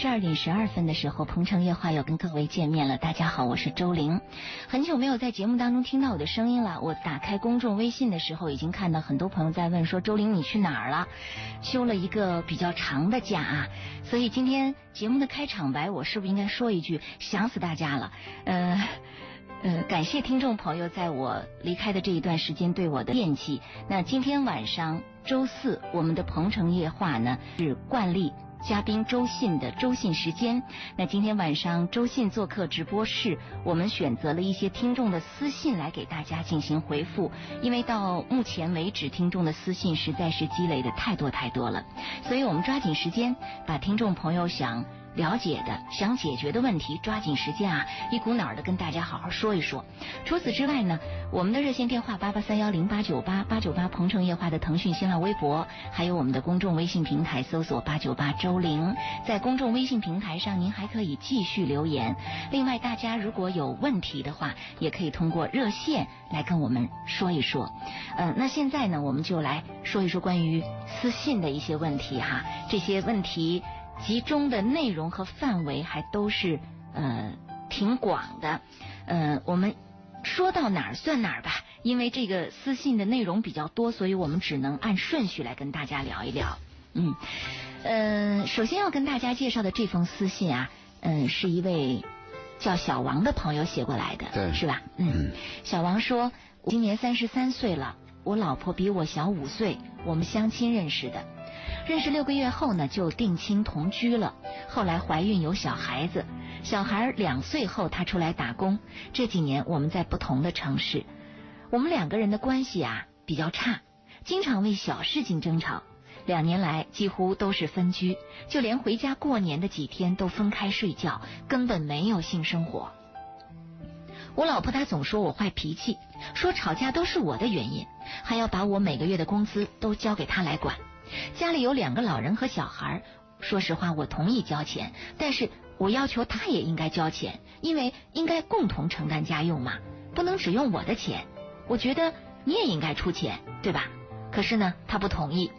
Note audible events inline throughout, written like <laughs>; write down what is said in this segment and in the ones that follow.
十二点十二分的时候，鹏城夜话又跟各位见面了。大家好，我是周玲，很久没有在节目当中听到我的声音了。我打开公众微信的时候，已经看到很多朋友在问说：“周玲，你去哪儿了？休了一个比较长的假？”所以今天节目的开场白，我是不是应该说一句：“想死大家了？”呃呃，感谢听众朋友在我离开的这一段时间对我的惦记。那今天晚上周四，我们的鹏城夜话呢是惯例。嘉宾周信的周信时间，那今天晚上周信做客直播室，我们选择了一些听众的私信来给大家进行回复，因为到目前为止听众的私信实在是积累的太多太多了，所以我们抓紧时间把听众朋友想。了解的、想解决的问题，抓紧时间啊，一股脑儿的跟大家好好说一说。除此之外呢，我们的热线电话八八三幺零八九八八九八鹏城夜话的腾讯新浪微博，还有我们的公众微信平台，搜索八九八周玲，在公众微信平台上您还可以继续留言。另外，大家如果有问题的话，也可以通过热线来跟我们说一说。嗯，那现在呢，我们就来说一说关于私信的一些问题哈，这些问题。集中的内容和范围还都是呃挺广的，呃，我们说到哪儿算哪儿吧，因为这个私信的内容比较多，所以我们只能按顺序来跟大家聊一聊。嗯，呃，首先要跟大家介绍的这封私信啊，嗯，是一位叫小王的朋友写过来的，对，是吧？嗯，小王说，今年三十三岁了，我老婆比我小五岁，我们相亲认识的。认识六个月后呢，就定亲同居了。后来怀孕有小孩子，小孩两岁后，他出来打工。这几年我们在不同的城市，我们两个人的关系啊比较差，经常为小事情争吵。两年来几乎都是分居，就连回家过年的几天都分开睡觉，根本没有性生活。我老婆她总说我坏脾气，说吵架都是我的原因，还要把我每个月的工资都交给她来管。家里有两个老人和小孩，说实话，我同意交钱，但是我要求他也应该交钱，因为应该共同承担家用嘛，不能只用我的钱。我觉得你也应该出钱，对吧？可是呢，他不同意。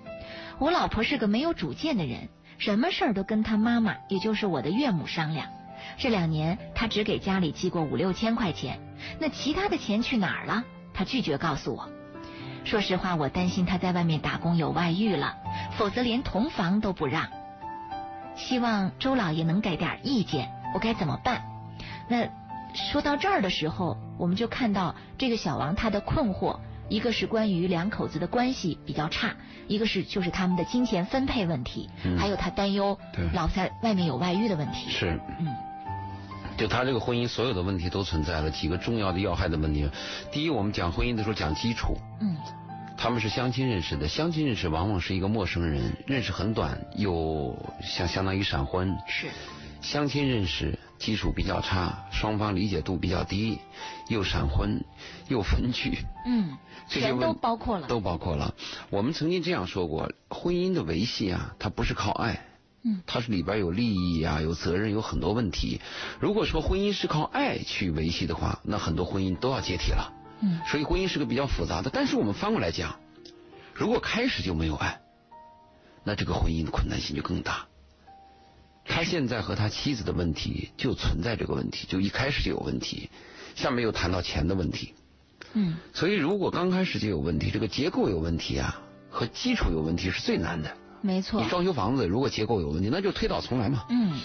我老婆是个没有主见的人，什么事儿都跟他妈妈，也就是我的岳母商量。这两年，他只给家里寄过五六千块钱，那其他的钱去哪儿了？他拒绝告诉我。说实话，我担心他在外面打工有外遇了，否则连同房都不让。希望周老爷能给点意见，我该怎么办？那说到这儿的时候，我们就看到这个小王他的困惑，一个是关于两口子的关系比较差，一个是就是他们的金钱分配问题，还有他担忧老在外面有外遇的问题。是，嗯，就他这个婚姻所有的问题都存在了几个重要的要害的问题。第一，我们讲婚姻的时候讲基础，嗯。他们是相亲认识的，相亲认识往往是一个陌生人，认识很短，又相相当于闪婚。是，相亲认识基础比较差，双方理解度比较低，又闪婚，又分居。嗯，这些都包括了。都包括了。我们曾经这样说过，婚姻的维系啊，它不是靠爱，嗯，它是里边有利益啊，有责任，有很多问题。如果说婚姻是靠爱去维系的话，那很多婚姻都要解体了。嗯，所以婚姻是个比较复杂的。但是我们翻过来讲，如果开始就没有爱，那这个婚姻的困难性就更大。他现在和他妻子的问题就存在这个问题，就一开始就有问题。下面又谈到钱的问题。嗯，所以如果刚开始就有问题，这个结构有问题啊，和基础有问题是最难的。没错。你装修房子，如果结构有问题，那就推倒重来嘛。嗯。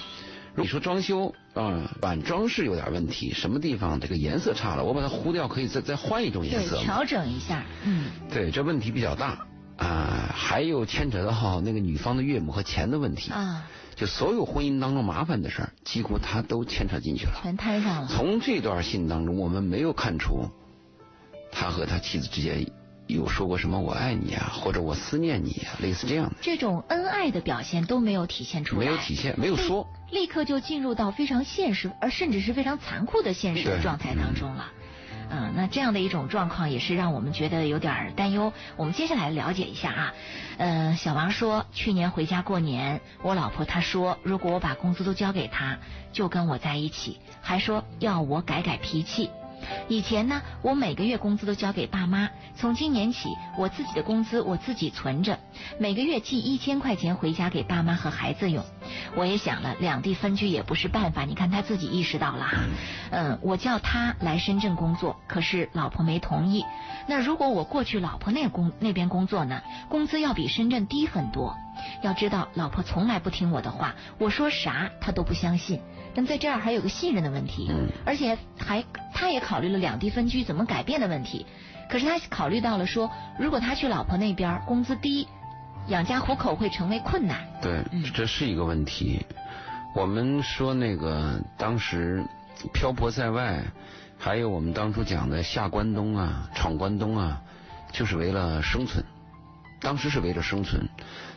你说装修啊，板装饰有点问题，什么地方这个颜色差了，我把它糊掉，可以再再换一种颜色，调整一下。嗯，对，这问题比较大啊，还有牵扯到那个女方的岳母和钱的问题啊，就所有婚姻当中麻烦的事儿，几乎他都牵扯进去了，全摊上了。从这段信当中，我们没有看出他和他妻子之间。有说过什么“我爱你”啊，或者“我思念你”啊，类似这样的。这种恩爱的表现都没有体现出来，没有体现，没有说，立刻就进入到非常现实，而甚至是非常残酷的现实状态当中了。嗯，那这样的一种状况也是让我们觉得有点担忧。我们接下来了解一下啊。嗯，小王说，去年回家过年，我老婆她说，如果我把工资都交给他，就跟我在一起，还说要我改改脾气。以前呢，我每个月工资都交给爸妈。从今年起，我自己的工资我自己存着，每个月寄一千块钱回家给爸妈和孩子用。我也想了，两地分居也不是办法。你看他自己意识到了哈。嗯，我叫他来深圳工作，可是老婆没同意。那如果我过去老婆那工那边工作呢？工资要比深圳低很多。要知道，老婆从来不听我的话，我说啥她都不相信。但在这儿还有个信任的问题，而且还他也考虑了两地分居怎么改变的问题。可是他考虑到了说，如果他去老婆那边，工资低，养家糊口会成为困难。对，这是一个问题。我们说那个当时漂泊在外，还有我们当初讲的下关东啊、闯关东啊，就是为了生存。当时是为了生存，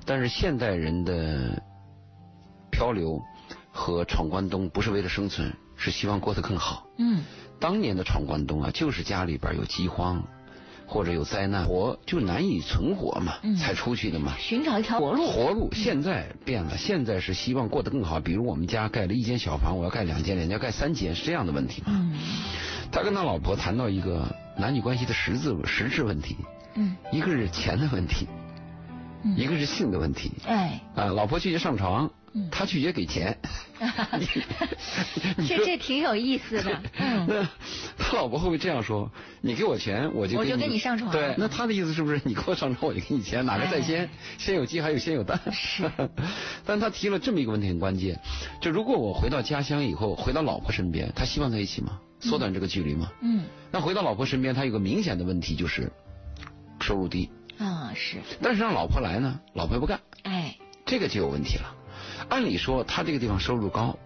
但是现代人的漂流。和闯关东不是为了生存，是希望过得更好。嗯，当年的闯关东啊，就是家里边有饥荒或者有灾难，活就难以存活嘛，才出去的嘛，寻找一条活路。活路现在变了，现在是希望过得更好。比如我们家盖了一间小房，我要盖两间，人家盖三间，是这样的问题嘛。嗯，他跟他老婆谈到一个男女关系的实质实质问题。嗯，一个是钱的问题，一个是性的问题。哎，啊，老婆拒绝上床。他拒绝给钱，<laughs> 这这挺有意思的。<laughs> 那 <laughs> 他老婆会不会这样说？你给我钱，我就我就跟你上床。对，那他的意思是不是你给我上床，我就给你钱？哪个在先？先有鸡还有先有蛋？是。但他提了这么一个问题很关键，就如果我回到家乡以后，回到老婆身边，他希望在一起吗？缩短这个距离吗？嗯。那回到老婆身边，他有个明显的问题就是收入低。啊，是。但是让老婆来呢，老婆不干。哎。这个就有问题了。按理说他这个地方收入高，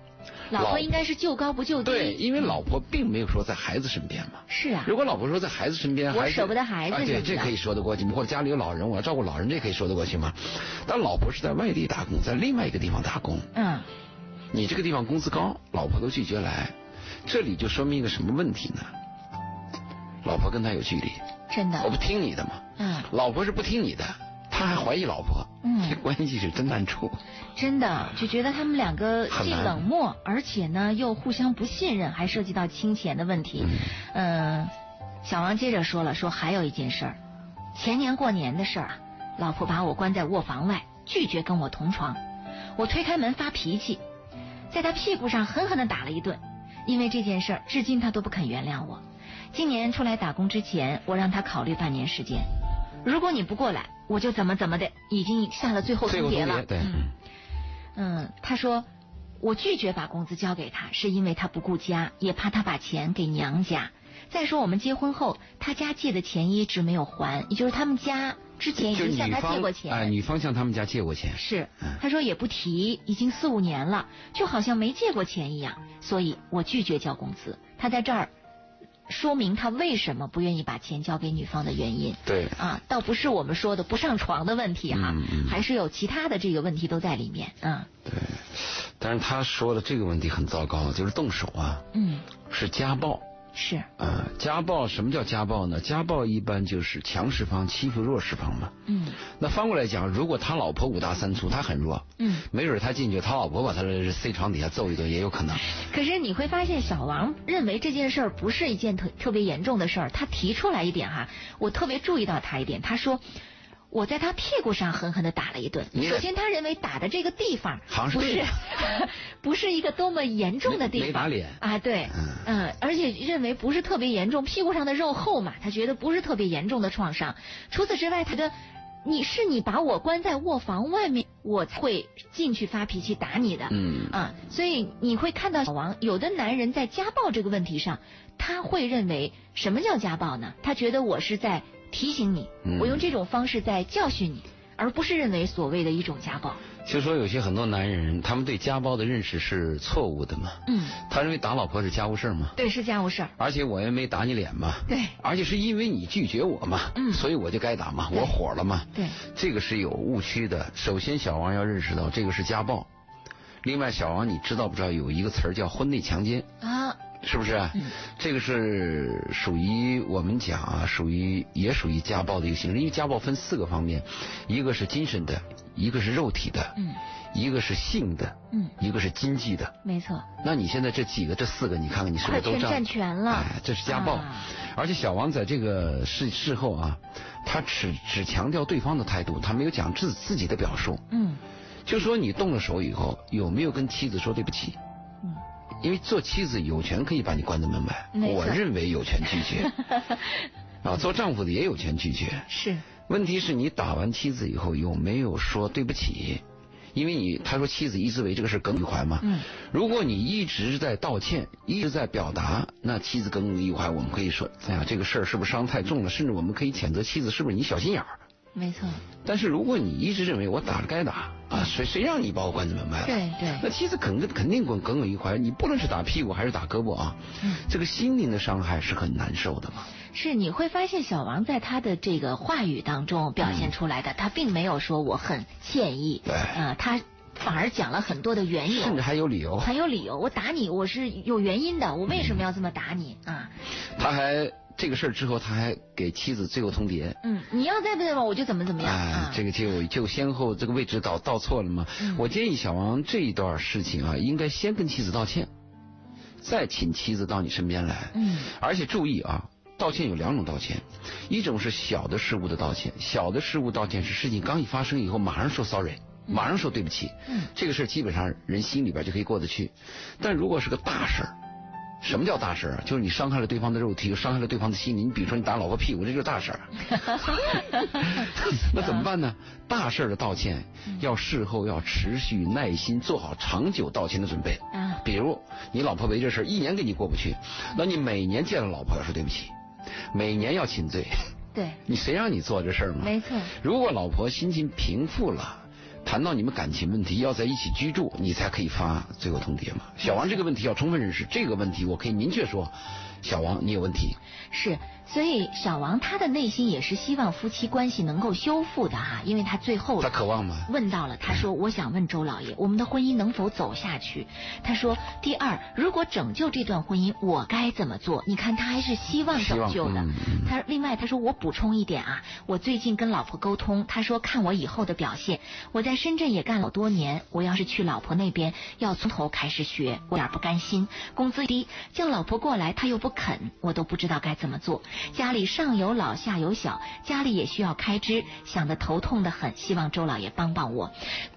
老婆应该是就高不就低。对，因为老婆并没有说在孩子身边嘛。是啊。如果老婆说在孩子身边，我舍不得孩子，对，这可以说得过去。或者家里有老人，我要照顾老人，这可以说得过去吗？但老婆是在外地打工，在另外一个地方打工。嗯。你这个地方工资高，老婆都拒绝来，这里就说明一个什么问题呢？老婆跟他有距离。真的。我不听你的嘛。嗯。老婆是不听你的。他还怀疑老婆，嗯，这关系是真难处。真的就觉得他们两个既冷漠，而且呢又互相不信任，还涉及到金钱的问题。嗯，小王接着说了，说还有一件事儿，前年过年的事儿啊，老婆把我关在卧房外，拒绝跟我同床。我推开门发脾气，在他屁股上狠狠的打了一顿。因为这件事儿，至今他都不肯原谅我。今年出来打工之前，我让他考虑半年时间。如果你不过来，我就怎么怎么的，已经下了最后通牒了。对，嗯，他说我拒绝把工资交给他，是因为他不顾家，也怕他把钱给娘家。再说我们结婚后，他家借的钱一直没有还，也就是他们家之前已经向他借过钱。哎，女方向他们家借过钱。是，他说也不提，已经四五年了，就好像没借过钱一样。所以我拒绝交工资。他在这儿。说明他为什么不愿意把钱交给女方的原因。对啊，倒不是我们说的不上床的问题哈，还是有其他的这个问题都在里面嗯。对，但是他说的这个问题很糟糕，就是动手啊，嗯，是家暴。是，嗯，家暴什么叫家暴呢？家暴一般就是强势方欺负弱势方嘛。嗯。那翻过来讲，如果他老婆五大三粗，他很弱，嗯，没准他进去，他老婆把他塞床底下揍一顿也有可能。可是你会发现，小王认为这件事儿不是一件特特别严重的事儿。他提出来一点哈，我特别注意到他一点，他说。我在他屁股上狠狠的打了一顿。首先，他认为打的这个地方不是 <laughs> 不是一个多么严重的地方。没打脸啊，对，嗯，而且认为不是特别严重，屁股上的肉厚嘛，他觉得不是特别严重的创伤。除此之外，他的你是你把我关在卧房外面，我会进去发脾气打你的。嗯啊，所以你会看到小王，有的男人在家暴这个问题上，他会认为什么叫家暴呢？他觉得我是在。提醒你，我用这种方式在教训你，而不是认为所谓的一种家暴。就说有些很多男人，他们对家暴的认识是错误的嘛。嗯。他认为打老婆是家务事嘛。对，是家务事。而且我也没打你脸嘛。对。而且是因为你拒绝我嘛。嗯。所以我就该打嘛，我火了嘛。对。这个是有误区的。首先，小王要认识到这个是家暴。另外，小王，你知道不知道有一个词儿叫婚内强奸？啊。是不是？嗯，这个是属于我们讲啊，属于也属于家暴的一个形式。因为家暴分四个方面，一个是精神的，一个是肉体的，嗯，一个是性的，嗯，一个是经济的。没错。那你现在这几个这四个，你看看你是不是都占全了？哎，这是家暴。而且小王在这个事事后啊，他只只强调对方的态度，他没有讲自自己的表述。嗯。就说你动了手以后，有没有跟妻子说对不起？因为做妻子有权可以把你关在门外，我认为有权拒绝。<laughs> 啊，做丈夫的也有权拒绝。是。问题是你打完妻子以后有没有说对不起？因为你他说妻子一直为这个事耿耿于怀嘛。嗯。如果你一直在道歉，一直在表达，那妻子耿耿于怀，我们可以说，哎呀，这个事儿是不是伤太重了？甚至我们可以谴责妻子是不是你小心眼儿。没错。但是如果你一直认为我打了该打啊，谁谁让你把我关在门外了？对对。那妻子肯定肯定耿耿耿于怀，你不论是打屁股还是打胳膊啊，这个心灵的伤害是很难受的嘛。是你会发现小王在他的这个话语当中表现出来的，他并没有说我很歉意，对啊，他反而讲了很多的缘由，甚至还有理由，还有理由。我打你，我是有原因的，我为什么要这么打你啊？他还。这个事儿之后，他还给妻子最后通牒。嗯，你要再不对吧，我就怎么怎么样。哎，这个就就先后这个位置倒倒错了嘛。我建议小王这一段事情啊，应该先跟妻子道歉，再请妻子到你身边来。嗯。而且注意啊，道歉有两种道歉，一种是小的失误的道歉，小的失误道歉是事情刚一发生以后马上说 sorry，马上说对不起。嗯。这个事儿基本上人心里边就可以过得去，但如果是个大事儿。什么叫大事儿？就是你伤害了对方的肉体，又伤害了对方的心灵。你比如说你打老婆屁股，这就是大事儿。<laughs> 那怎么办呢？大事儿的道歉要事后要持续耐心，做好长久道歉的准备。啊。比如你老婆为这事儿一年跟你过不去，那你每年见了老婆要说对不起，每年要请罪。对。你谁让你做这事儿嘛？没错。如果老婆心情平复了。谈到你们感情问题，要在一起居住，你才可以发最后通牒嘛。小王这个问题要充分认识，这个问题我可以明确说，小王你有问题。是。所以小王他的内心也是希望夫妻关系能够修复的哈，因为他最后他渴望吗？问到了，他说：“我想问周老爷，我们的婚姻能否走下去？”他说：“第二，如果拯救这段婚姻，我该怎么做？”你看他还是希望拯救的。他另外他说：“我补充一点啊，我最近跟老婆沟通，他说看我以后的表现，我在深圳也干了多年，我要是去老婆那边要从头开始学，我有点不甘心，工资低，叫老婆过来他又不肯，我都不知道该怎么做。”家里上有老下有小，家里也需要开支，想得头痛的很。希望周老爷帮帮我。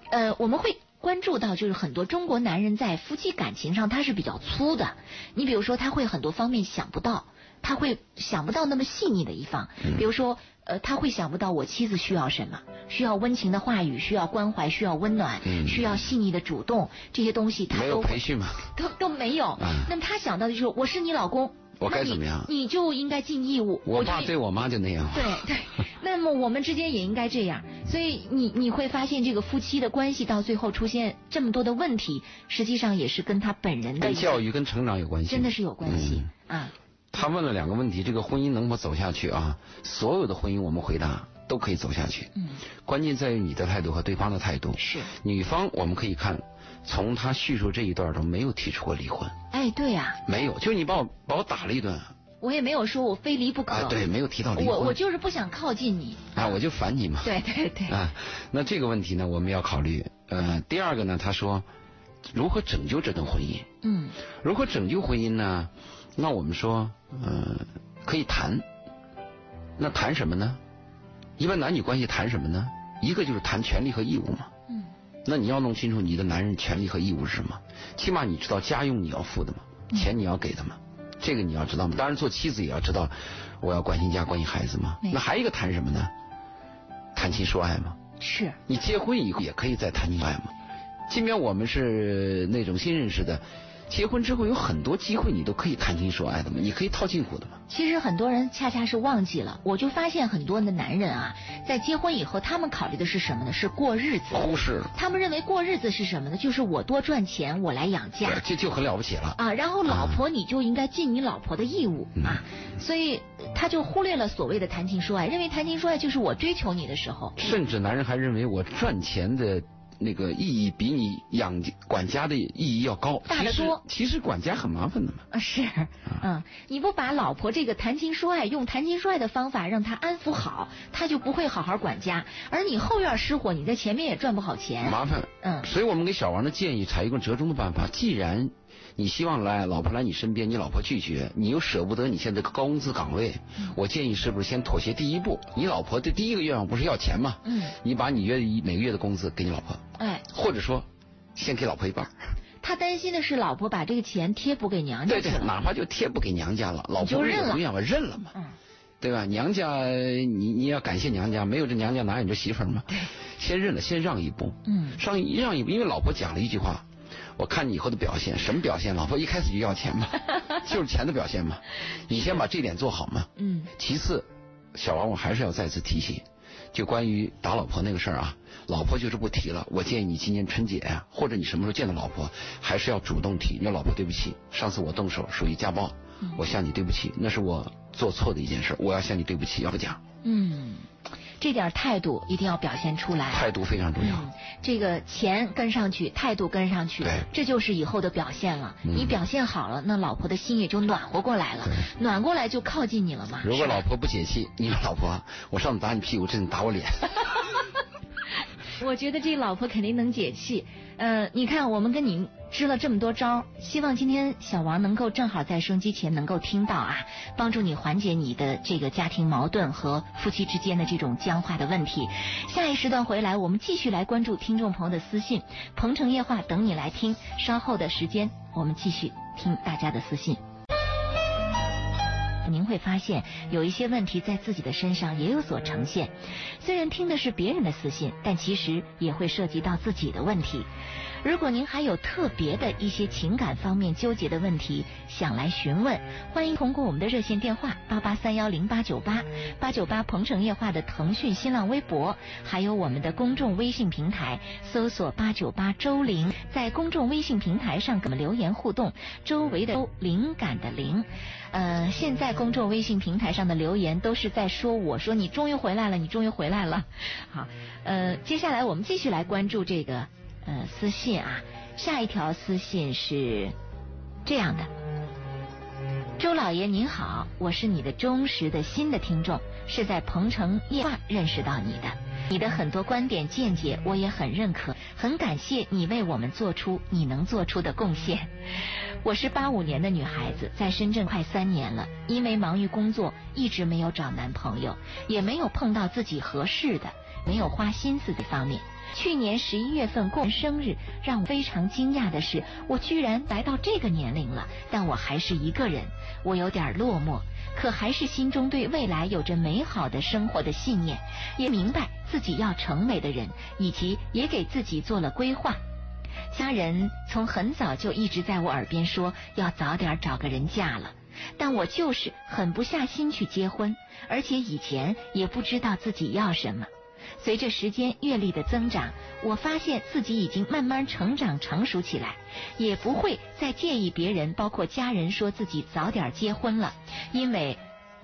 呃，我们会关注到，就是很多中国男人在夫妻感情上他是比较粗的。你比如说，他会很多方面想不到，他会想不到那么细腻的一方。比如说，呃，他会想不到我妻子需要什么，需要温情的话语，需要关怀，需要温暖，需要细腻的主动，这些东西他都培训吗？都都没有。那么他想到的就是我是你老公。我该怎么样？你就应该尽义务。我爸对我妈就那样。对对，<laughs> 那么我们之间也应该这样。所以你你会发现，这个夫妻的关系到最后出现这么多的问题，实际上也是跟他本人的跟教育、跟成长有关系。真的是有关系啊。他问了两个问题：这个婚姻能否走下去啊？所有的婚姻，我们回答都可以走下去。嗯。关键在于你的态度和对方的态度。是。女方我们可以看。从他叙述这一段中没有提出过离婚。哎，对呀，没有，就你把我把我打了一顿。我也没有说我非离不可。啊，对，没有提到离婚。我我就是不想靠近你。啊，我就烦你嘛。对对对。啊，那这个问题呢，我们要考虑。呃，第二个呢，他说如何拯救这段婚姻？嗯。如何拯救婚姻呢？那我们说，嗯，可以谈。那谈什么呢？一般男女关系谈什么呢？一个就是谈权利和义务嘛。那你要弄清楚你的男人权利和义务是什么，起码你知道家用你要付的吗？钱你要给的吗？这个你要知道吗？当然做妻子也要知道，我要关心家关心孩子吗？那还有一个谈什么呢？谈情说爱吗？是。你结婚以后也可以再谈情说爱吗？即便我们是那种新认识的。结婚之后有很多机会，你都可以谈情说爱的嘛，你可以套近乎的嘛。其实很多人恰恰是忘记了，我就发现很多的男人啊，在结婚以后，他们考虑的是什么呢？是过日子。忽视了。他们认为过日子是什么呢？就是我多赚钱，我来养家。这就很了不起了。啊，然后老婆你就应该尽你老婆的义务啊，所以他就忽略了所谓的谈情说爱，认为谈情说爱就是我追求你的时候。甚至男人还认为我赚钱的。那个意义比你养管家的意义要高。大得多。其实管家很麻烦的嘛。啊是，嗯，你不把老婆这个谈情说爱，用谈情说爱的方法让她安抚好，她就不会好好管家。而你后院失火，你在前面也赚不好钱。麻烦。嗯。所以我们给小王的建议，采一个折中的办法。既然你希望来老婆来你身边，你老婆拒绝，你又舍不得你现在高工资岗位，我建议是不是先妥协第一步？你老婆的第一个愿望不是要钱吗？嗯，你把你月一每个月的工资给你老婆，哎，或者说先给老婆一半。他担心的是老婆把这个钱贴补给娘家对对，哪怕就贴补给娘家了，老婆认了，愿我认了嘛，嗯，对吧？娘家你你要感谢娘家，没有这娘家哪有这媳妇儿嘛？对，先认了，先让一步，嗯，让让一步，因为老婆讲了一句话。我看你以后的表现，什么表现？老婆一开始就要钱嘛，<laughs> 就是钱的表现嘛。你先把这点做好嘛。嗯。其次，小王，我还是要再次提醒，就关于打老婆那个事儿啊，老婆就是不提了。我建议你今年春节呀，或者你什么时候见到老婆，还是要主动提。你说老婆对不起，上次我动手属于家暴，我向你对不起，那是我做错的一件事，我要向你对不起，要不讲。嗯。这点态度一定要表现出来，态度非常重要。这个钱跟上去，态度跟上去，这就是以后的表现了。你表现好了，那老婆的心也就暖和过来了，暖过来就靠近你了嘛。如果老婆不解气，你说老婆，我上次打你屁股，这次打我脸。<laughs> 我觉得这老婆肯定能解气。呃，你看我们跟您支了这么多招，希望今天小王能够正好在收音机前能够听到啊，帮助你缓解你的这个家庭矛盾和夫妻之间的这种僵化的问题。下一时段回来，我们继续来关注听众朋友的私信，《鹏城夜话》等你来听。稍后的时间，我们继续听大家的私信。您会发现有一些问题在自己的身上也有所呈现，虽然听的是别人的私信，但其实也会涉及到自己的问题。如果您还有特别的一些情感方面纠结的问题想来询问，欢迎通过我们的热线电话八八三幺零八九八八九八鹏城夜话的腾讯新浪微博，还有我们的公众微信平台搜索八九八周玲，在公众微信平台上给我们留言互动。周围的周，灵感的灵，呃，现在公众微信平台上的留言都是在说我说你终于回来了，你终于回来了。好，呃，接下来我们继续来关注这个。呃，私信啊，下一条私信是这样的：周老爷您好，我是你的忠实的新的听众，是在鹏城夜话认识到你的，你的很多观点见解我也很认可，很感谢你为我们做出你能做出的贡献。我是八五年的女孩子，在深圳快三年了，因为忙于工作，一直没有找男朋友，也没有碰到自己合适的，没有花心思的方面。去年十一月份过生日，让我非常惊讶的是，我居然来到这个年龄了，但我还是一个人，我有点落寞，可还是心中对未来有着美好的生活的信念，也明白自己要成为的人，以及也给自己做了规划。家人从很早就一直在我耳边说要早点找个人嫁了，但我就是狠不下心去结婚，而且以前也不知道自己要什么。随着时间阅历的增长，我发现自己已经慢慢成长成熟起来，也不会再介意别人，包括家人说自己早点结婚了，因为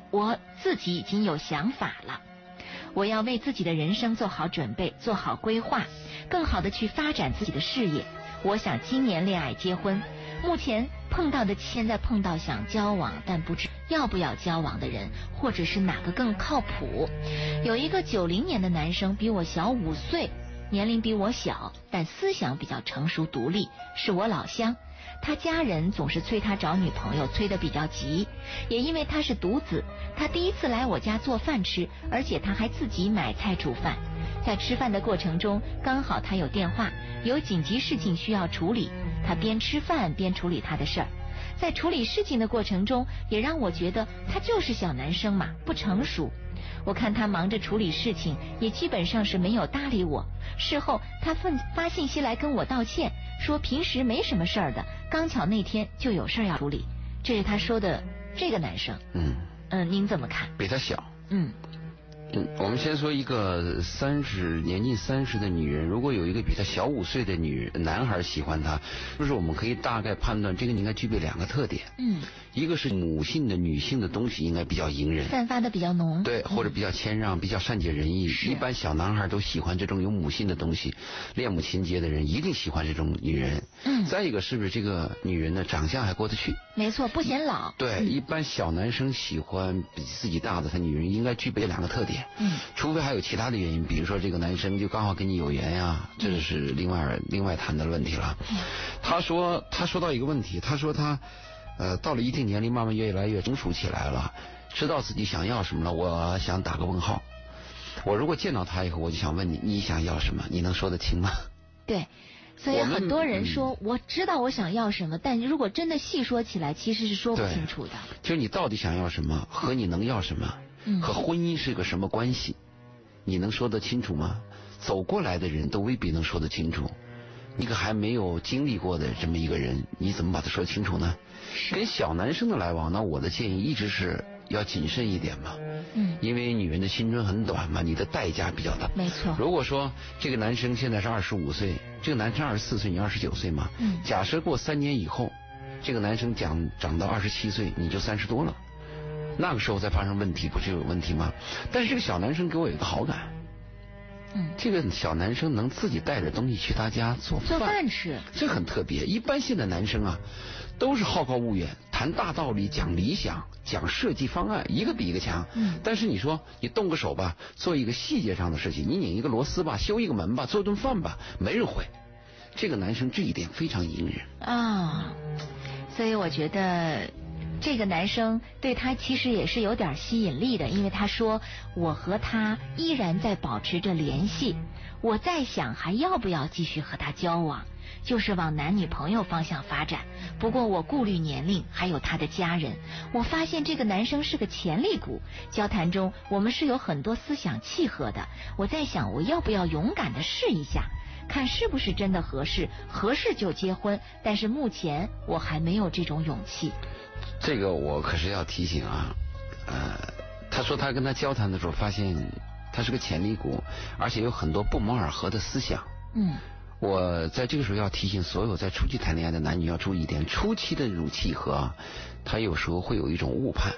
我自己已经有想法了。我要为自己的人生做好准备，做好规划，更好的去发展自己的事业。我想今年恋爱结婚。目前碰到的，现在碰到想交往但不知要不要交往的人，或者是哪个更靠谱？有一个九零年的男生，比我小五岁，年龄比我小，但思想比较成熟独立，是我老乡。他家人总是催他找女朋友，催得比较急。也因为他是独子，他第一次来我家做饭吃，而且他还自己买菜煮饭。在吃饭的过程中，刚好他有电话，有紧急事情需要处理。他边吃饭边处理他的事儿，在处理事情的过程中，也让我觉得他就是小男生嘛，不成熟。我看他忙着处理事情，也基本上是没有搭理我。事后他发发信息来跟我道歉，说平时没什么事儿的，刚巧那天就有事儿要处理。这是他说的这个男生。嗯嗯，您怎么看？比他小。嗯。我们先说一个三十年近三十的女人，如果有一个比她小五岁的女男孩喜欢她，就是我们可以大概判断，这个应该具备两个特点。嗯，一个是母性的女性的东西应该比较隐忍，散发的比较浓。对，或者比较谦让，比较善解人意。一般小男孩都喜欢这种有母性的东西，恋母情节的人一定喜欢这种女人。嗯。再一个是不是这个女人的长相还过得去？没错，不显老。对，一般小男生喜欢比自己大的他女人，应该具备两个特点。嗯。除非还有其他的原因，比如说这个男生就刚好跟你有缘呀，这是另外另外谈的问题了。嗯他说他说到一个问题，他说他呃到了一定年龄，慢慢越来越成熟起来了，知道自己想要什么了。我想打个问号。我如果见到他以后，我就想问你，你想要什么？你能说得清吗？<laughs> 对，所以很多人说我知道我想要什么，但如果真的细说起来，其实是说不清楚的。就是你到底想要什么，和你能要什么，和婚姻是个什么关系？你能说得清楚吗？走过来的人都未必能说得清楚。一个还没有经历过的这么一个人，你怎么把他说清楚呢？跟小男生的来往，那我的建议一直是要谨慎一点嘛。嗯。因为女人的青春很短嘛，你的代价比较大。没错。如果说这个男生现在是二十五岁，这个男生二十四岁，你二十九岁嘛。嗯。假设过三年以后，这个男生长长到二十七岁，你就三十多了。那个时候再发生问题，不是有问题吗？但是这个小男生给我有一个好感，嗯，这个小男生能自己带着东西去他家做做饭吃，这很特别。一般现在男生啊，都是好高骛远，谈大道理，讲理想，讲设计方案，一个比一个强。嗯，但是你说你动个手吧，做一个细节上的事情，你拧一个螺丝吧，修一个门吧，做顿饭吧，没人会。这个男生这一点非常隐忍啊，所以我觉得。这个男生对他其实也是有点吸引力的，因为他说我和他依然在保持着联系，我在想还要不要继续和他交往，就是往男女朋友方向发展。不过我顾虑年龄，还有他的家人。我发现这个男生是个潜力股，交谈中我们是有很多思想契合的。我在想我要不要勇敢的试一下，看是不是真的合适，合适就结婚。但是目前我还没有这种勇气。这个我可是要提醒啊，呃，他说他跟他交谈的时候发现他是个潜力股，而且有很多不谋而合的思想。嗯，我在这个时候要提醒所有在初期谈恋爱的男女要注意一点，初期的乳契合，他有时候会有一种误判。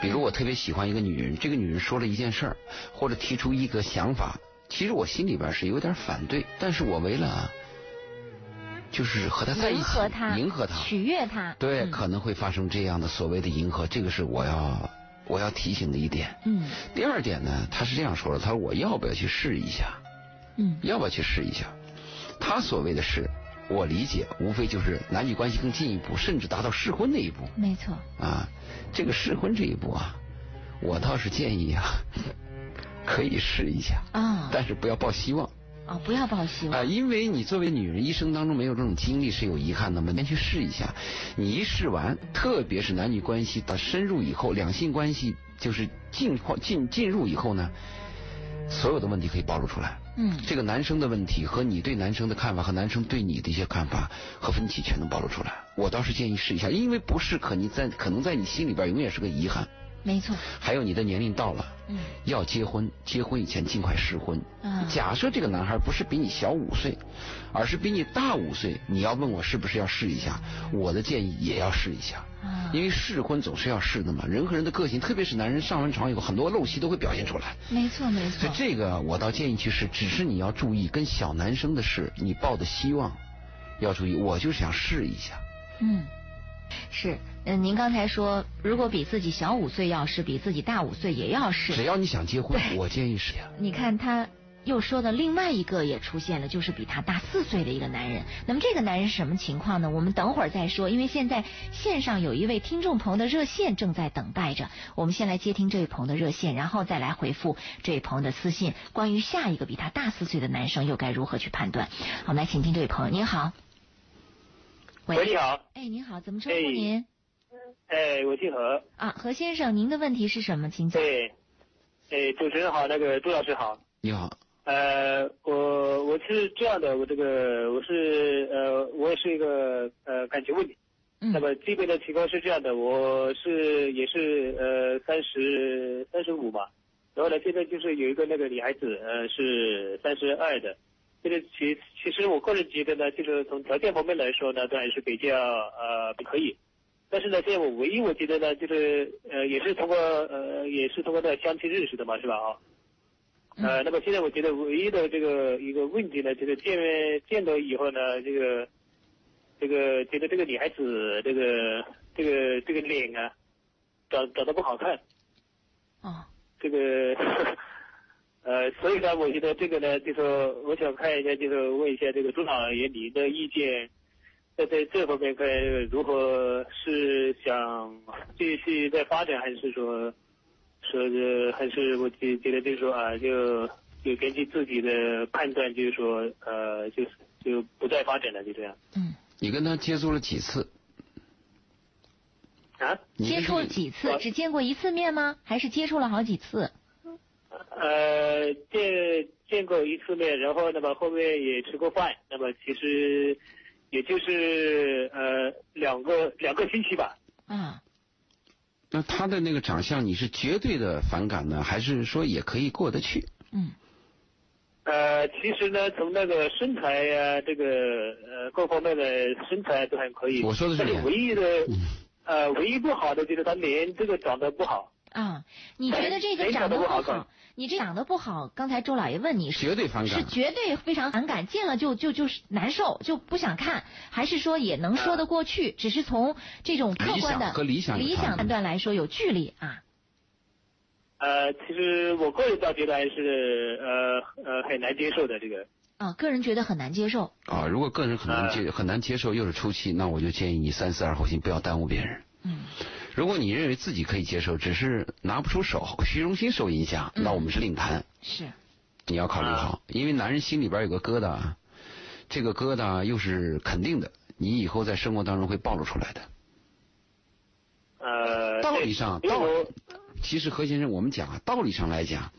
比如我特别喜欢一个女人，这个女人说了一件事儿，或者提出一个想法，其实我心里边是有点反对，但是我为了。就是和他在一起，迎合他，取悦他，对，可能会发生这样的所谓的迎合，这个是我要我要提醒的一点。嗯。第二点呢，他是这样说的，他说我要不要去试一下？嗯。要不要去试一下？他所谓的试，我理解无非就是男女关系更进一步，甚至达到试婚那一步。没错。啊，这个试婚这一步啊，我倒是建议啊，<laughs> 可以试一下。啊。但是不要抱希望。啊，不要抱希望啊！因为你作为女人，一生当中没有这种经历是有遗憾的嘛。先去试一下，你一试完，特别是男女关系的深入以后，两性关系就是进进进入以后呢，所有的问题可以暴露出来。嗯，这个男生的问题和你对男生的看法和男生对你的一些看法和分歧全都暴露出来。我倒是建议试一下，因为不是可你在可能在你心里边永远是个遗憾。没错，还有你的年龄到了，嗯，要结婚，结婚以前尽快试婚。嗯假设这个男孩不是比你小五岁，而是比你大五岁，你要问我是不是要试一下？我的建议也要试一下，因为试婚总是要试的嘛。人和人的个性，特别是男人上完床以后，很多陋习都会表现出来。没错，没错。所以这个我倒建议去试，只是你要注意，跟小男生的事，你抱的希望要注意。我就是想试一下。嗯。是，嗯，您刚才说，如果比自己小五岁要试，比自己大五岁也要试。只要你想结婚，我建议是。你看他又说的另外一个也出现了，就是比他大四岁的一个男人。那么这个男人是什么情况呢？我们等会儿再说，因为现在线上有一位听众朋友的热线正在等待着，我们先来接听这位朋友的热线，然后再来回复这位朋友的私信。关于下一个比他大四岁的男生又该如何去判断？我们来请听这位朋友，您好。喂，你好。哎，您好，怎么称呼您？哎，我姓何。啊，何先生，您的问题是什么？请讲。对，哎，主持人好，那个杜老师好。你好。呃，我我是这样的，我这个我是呃，我也是一个呃感情问题。嗯。那么这边的情况是这样的，我是也是呃三十三十五嘛，然后呢，现在就是有一个那个女孩子，呃，是三十二的。这个其其实我个人觉得呢，就是从条件方面来说呢，都还是比较呃可以。但是呢，现在我唯一我觉得呢，就是呃也是通过呃也是通过那相亲认识的嘛，是吧啊？呃，那么现在我觉得唯一的这个一个问题呢，就是见面见到以后呢，这个这个觉得这个女孩子这个这个这个脸啊，长长得不好看。哦。这个。<laughs> 呃，所以呢，我觉得这个呢，就是我想看一下，就是问一下这个朱老爷你的意见，在在这方面该如何是想继续再发展，还是说说是还是我觉觉得就是说啊，就就根据自己的判断，就是说呃，就是就不再发展了，就这样。嗯。你跟他接触了几次？啊？接触了几次？只见过一次面吗？还是接触了好几次？呃，见见过一次面，然后那么后面也吃过饭，那么其实也就是呃两个两个星期吧。嗯。那他的那个长相，你是绝对的反感呢，还是说也可以过得去？嗯。呃，其实呢，从那个身材呀，这个呃各方面的身材都还可以。我说的是脸。唯一的呃唯一不好的就是他脸这个长得不好。啊，你觉得这个长得不好？你这长得不好，刚才周老爷问你是绝对反感，是绝对非常反感，见了就就就是难受，就不想看，还是说也能说得过去？只是从这种客观的和理想理想判断来说有距离啊。呃，其实我个人倒觉得还是呃呃很难接受的这个。啊，个人觉得很难接受。啊，如果个人很难接很难接受，又是初期，那我就建议你三思而后行，不要耽误别人。嗯。如果你认为自己可以接受，只是拿不出手，虚荣心受影响，那我们是另谈。是，你要考虑好，因为男人心里边有个疙瘩，这个疙瘩又是肯定的，你以后在生活当中会暴露出来的。呃，道理上，道其实何先生，我们讲啊，道理上来讲。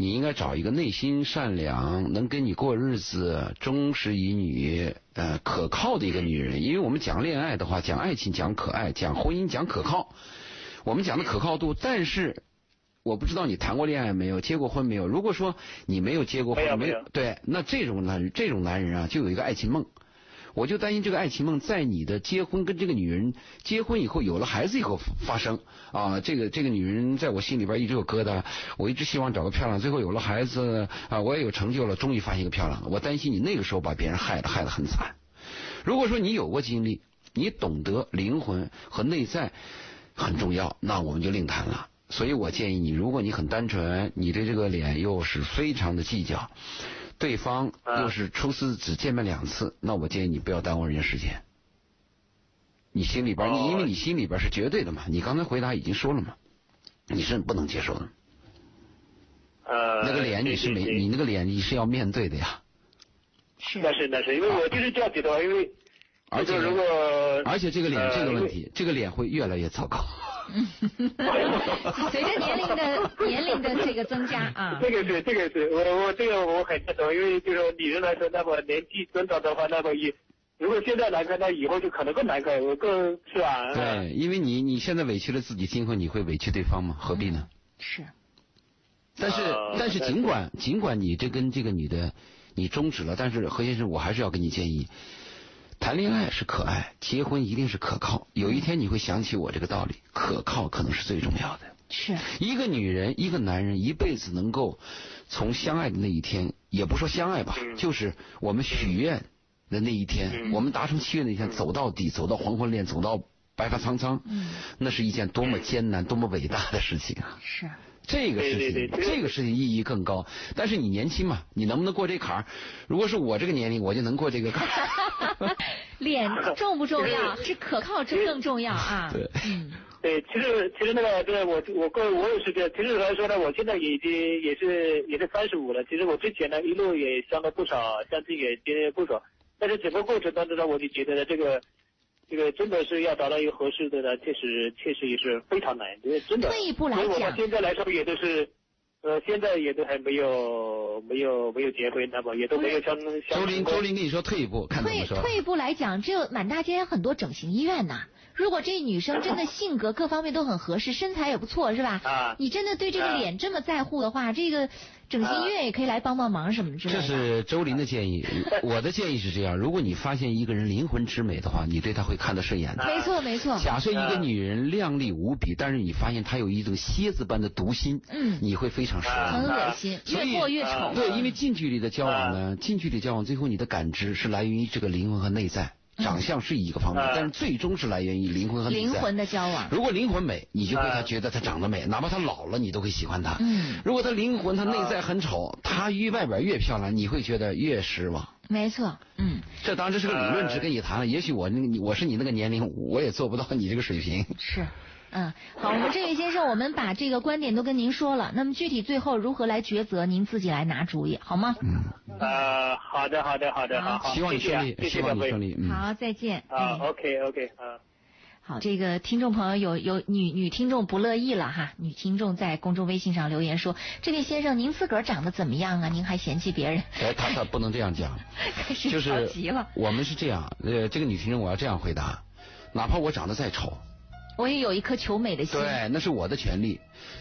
你应该找一个内心善良、能跟你过日子、忠实于你、呃可靠的一个女人。因为我们讲恋爱的话，讲爱情讲可爱，讲婚姻讲可靠。我们讲的可靠度，但是我不知道你谈过恋爱没有，结过婚没有。如果说你没有结过婚，没有对，那这种男这种男人啊，就有一个爱情梦。我就担心这个爱情梦在你的结婚跟这个女人结婚以后有了孩子以后发生啊，这个这个女人在我心里边一直有疙瘩，我一直希望找个漂亮，最后有了孩子啊，我也有成就了，终于发现一个漂亮的，我担心你那个时候把别人害的，害得很惨。如果说你有过经历，你懂得灵魂和内在很重要，那我们就另谈了。所以我建议你，如果你很单纯，你对这个脸又是非常的计较。对方又是初次只见面两次，那我建议你不要耽误人家时间。你心里边，你因为你心里边是绝对的嘛，你刚才回答已经说了嘛，你是不能接受的。呃，那个脸你是没，你那个脸你是要面对的呀。是，那是那是，因为我就是这样觉得，因为而且如果而且这个脸这个问题，这个脸会越来越糟糕。<laughs> 随着年龄的年龄的这个增加啊，<laughs> 这个是这个是我我这个我很赞同，因为就是女人来说，那么年纪增长的话，那么也如果现在难看，那以后就可能更难看，我更是吧？对，因为你你现在委屈了自己，今后你会委屈对方吗？何必呢？是。但是但是尽管尽管你这跟这个女的你终止了，但是何先生，我还是要给你建议。谈恋爱是可爱，结婚一定是可靠。有一天你会想起我这个道理，可靠可能是最重要的。是一个女人，一个男人一辈子能够从相爱的那一天，也不说相爱吧，就是我们许愿的那一天，我们达成契约那一天，走到底，走到黄昏恋，走到白发苍苍，那是一件多么艰难、多么伟大的事情啊！是。这个事情，这个事情意义更高。但是你年轻嘛，你能不能过这坎儿？如果是我这个年龄，我就能过这个坎儿。<laughs> 脸重不重要？是可靠这更重要啊。对，嗯，对，其实其实那个，对我我个我也是这样。其实来说呢，我现在已经也是也是三十五了。其实我之前呢一路也相了不少，相亲也接不少。但是整个过程当中呢，我就觉得呢这个。这个真的是要找到一个合适的呢，确实确实也是非常难，因为真的。退一步来讲，现在来说也都是，呃，现在也都还没有没有没有结婚，那么也都没有相相。周林，周林跟你说退一步，看退。退一步来讲，这满大街很多整形医院呐。如果这女生真的性格各方面都很合适，身材也不错，是吧？啊你真的对这个啊脸这么在乎的话，这个整形医院也可以来帮帮忙什么之类的。这是周林的建议，<laughs> 我的建议是这样：如果你发现一个人灵魂之美的话，你对他会看得顺眼的。没错没错。假设一个女人靓丽无比，但是你发现她有一种蝎子般的毒心，嗯你会非常失望很。恶心，越过越丑。啊对，因为近距离的交往呢，近距离交往最后你的感知是来源于这个灵魂和内在，长相是一个方面，啊但是最终是来源于灵魂和内在。灵魂的交往。如果灵魂美，你就会觉得他长得美，哪怕他老了，你都会喜欢他。嗯如果他灵魂、他内在很丑，他越外边越漂亮，你会觉得越失望。没错，嗯，这当然这是个理论，只跟你谈了。也许我那个我是你那个年龄，我也做不到你这个水平。是。<laughs> 嗯，好，我们这位先生，我们把这个观点都跟您说了，那么具体最后如何来抉择，您自己来拿主意，好吗？嗯，呃，好的，好的，好的，好好，希望你顺利，希望你顺利。嗯。好，再见。啊嗯，OK OK 啊。好，这个听众朋友有有女女听众不乐意了哈，女听众在公众微信上留言说：“这位先生，您自个儿长得怎么样啊？您还嫌弃别人 <laughs> 哎，他他不能这样讲，？”开始着就是急了。我们是这样，呃，这个女听众我要这样回答，哪怕我长得再丑，我也有一颗求美的心。对，那是我的权利。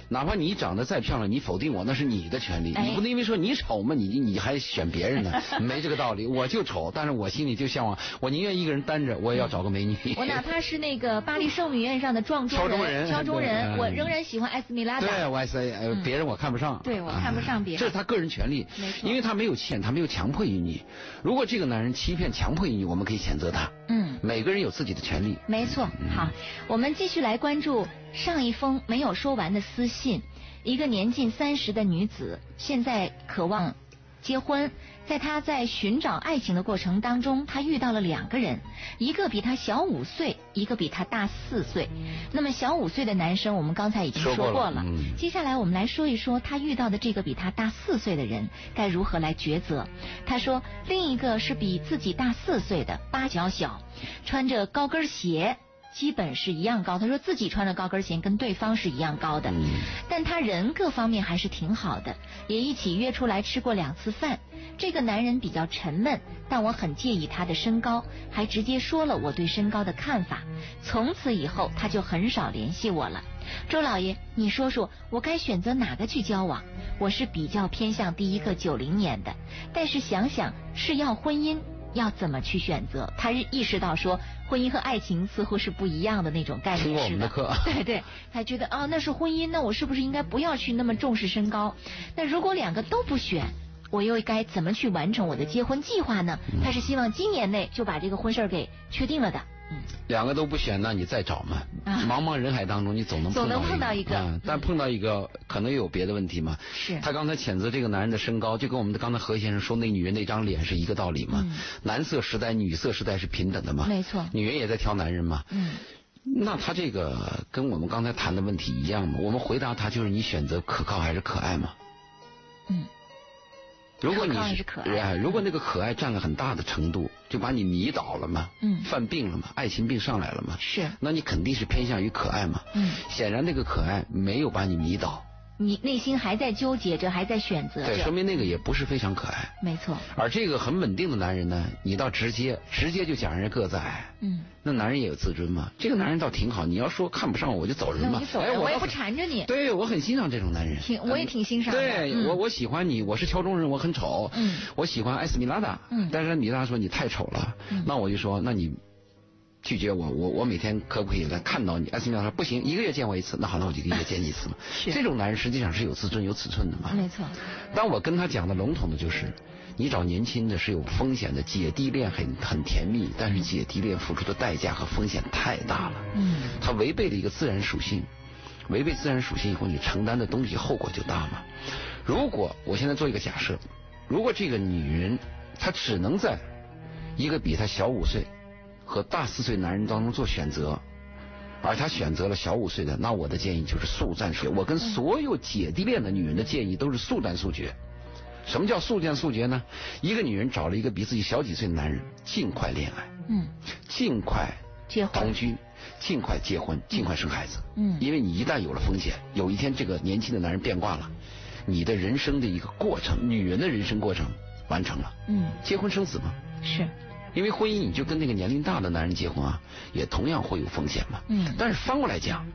哪怕你长得再漂亮，你否定我那是你的权利，哎你不能因为说你丑嘛，你你还选别人呢，<laughs> 没这个道理。我就丑，但是我心里就向往，我宁愿一个人单着，我也要找个美女。我哪怕是那个巴黎圣母院上的撞钟人敲钟人，嗯我仍然喜欢艾斯米拉达对，我还是呃嗯别人我看不上，对我看不上别人啊这是他个人权利因为他没有欠，他没有强迫于你。如果这个男人欺骗、强迫于你，我们可以谴责他。嗯，每个人有自己的权利。没错。好，我们继续来关注上一封没有说完的私信。一个年近三十的女子，现在渴望结婚。在他在寻找爱情的过程当中，他遇到了两个人，一个比他小五岁，一个比他大四岁。那么小五岁的男生，我们刚才已经说过了过了。嗯接下来我们来说一说他遇到的这个比他大四岁的人该如何来抉择。他说，另一个是比自己大四岁的，八脚小，穿着高跟鞋。基本是一样高，他说自己穿着高跟鞋跟对方是一样高的，嗯但他人各方面还是挺好的，也一起约出来吃过两次饭。这个男人比较沉闷，但我很介意他的身高，还直接说了我对身高的看法。从此以后，他就很少联系我了。周老爷，你说说我该选择哪个去交往？我是比较偏向第一个九零年的，但是想想是要婚姻。要怎么去选择？他意识到说，婚姻和爱情似乎是不一样的那种概念听过我似们的课 <laughs> 对对，他觉得啊，那是婚姻，那我是不是应该不要去那么重视身高？那如果两个都不选，我又该怎么去完成我的结婚计划呢？嗯他是希望今年内就把这个婚事儿给确定了的。嗯，两个都不选，那你再找嘛。啊茫茫人海当中，你总能总能碰碰到一个但碰到一个可能有别的问题嘛。是他刚才谴责这个男人的身高，就跟我们的刚才何先生说那女人那张脸是一个道理嘛。嗯男色时代、女色时代是平等的嘛。没错女人也在挑男人嘛。嗯那他这个跟我们刚才谈的问题一样嘛？我们回答他就是你选择可靠还是可爱嘛？嗯，如果你如果那个可爱占了很大的程度，就把你迷倒了嘛，嗯。犯病了嘛，爱情病上来了嘛，是。那你肯定是偏向于可爱嘛。嗯。显然那个可爱没有把你迷倒，你内心还在纠结着，还在选择对，说。明那个也不是非常可爱。没错，而这个很稳定的男人呢，你倒直接，直接就讲人家个子矮，嗯，那男人也有自尊嘛。这个男人倒挺好，你要说看不上我就走人嘛那我就，走哎，了，我也不缠着你。对我很欣赏这种男人，挺我也挺欣赏的对、嗯我我喜欢你，我是敲钟人，我很丑，嗯我喜欢艾斯米拉达，嗯但是米拉达说你太丑了，嗯那我就说那你拒绝我，我我每天可不可以来看到你？艾斯米说不行，一个月见我一次，那好，那我就一个月见你一次嘛。是这种男人实际上是有自尊有尺寸的嘛。没错，当我跟他讲的笼统的就是，你找年轻的是有风险的，姐弟恋很很甜蜜，但是姐弟恋付出的代价和风险太大了。嗯他违背了一个自然属性，违背自然属性以后，你承担的东西后果就大嘛。如果我现在做一个假设，如果这个女人她只能在一个比她小五岁和大四岁男人当中做选择，而他选择了小五岁的，那我的建议就是速战速决。我跟所有姐弟恋的女人的建议都是速战速决。什么叫速战速决呢？一个女人找了一个比自己小几岁的男人，尽快恋爱，嗯，尽快结婚同居，尽快结婚，尽快生孩子。嗯因为你一旦有了风险，有一天这个年轻的男人变卦了，你的人生的一个过程，女人的人生过程完成了。嗯，结婚生子吗。是。因为婚姻，你就跟那个年龄大的男人结婚啊，也同样会有风险嘛。嗯。但是翻过来讲，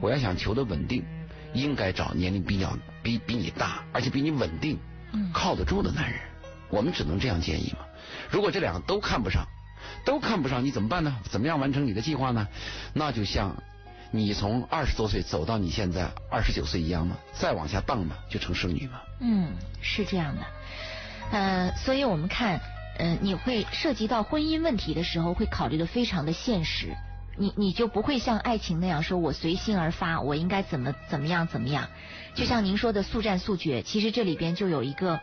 我要想求得稳定，应该找年龄比较比比你大，而且比你稳定、靠得住的男人。我们只能这样建议嘛。如果这两个都看不上，都看不上，你怎么办呢？怎么样完成你的计划呢？那就像你从二十多岁走到你现在二十九岁一样嘛，再往下荡嘛，就成剩女嘛。嗯，是这样的。呃，所以我们看。嗯，你会涉及到婚姻问题的时候，会考虑的非常的现实。你你就不会像爱情那样说，我随心而发，我应该怎么怎么样怎么样。就像您说的速战速决，其实这里边就有一个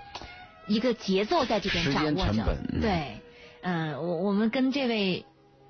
一个节奏在这边掌握着。对，嗯，我我们跟这位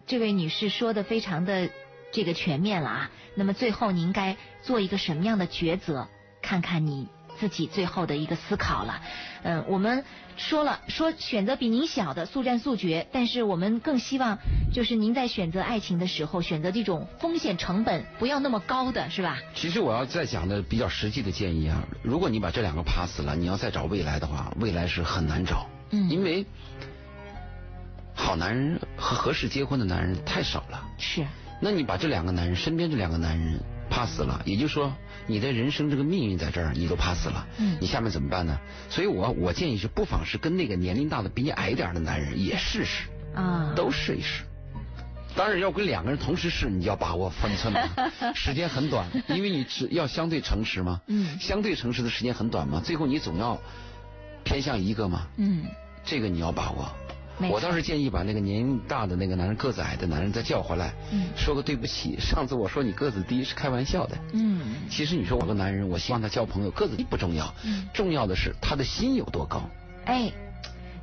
这位女士说的非常的这个全面了啊。那么最后，您该做一个什么样的抉择？看看你。自己最后的一个思考了，嗯，我们说了说选择比您小的速战速决，但是我们更希望就是您在选择爱情的时候，选择这种风险成本不要那么高的是吧？其实我要再讲的比较实际的建议啊，如果你把这两个 pass 了，你要再找未来的话，未来是很难找，嗯，因为好男人和合适结婚的男人太少了，是，那你把这两个男人身边这两个男人。怕死了，也就是说，你的人生这个命运在这儿，你都怕死了。嗯，你下面怎么办呢？所以我我建议是，不妨是跟那个年龄大的比你矮点的男人也试试啊，都试一试。当然要跟两个人同时试，你要把握分寸嘛，<laughs> 时间很短，因为你只要相对诚实嘛。嗯，相对诚实的时间很短嘛，最后你总要偏向一个嘛。嗯，这个你要把握。我倒是建议把那个年龄大的那个男人个子矮的男人再叫回来，说个对不起。上次我说你个子低是开玩笑的。嗯，其实你说我个男人，我希望他交朋友，个子低不重要，重要的是他的心有多高。哎。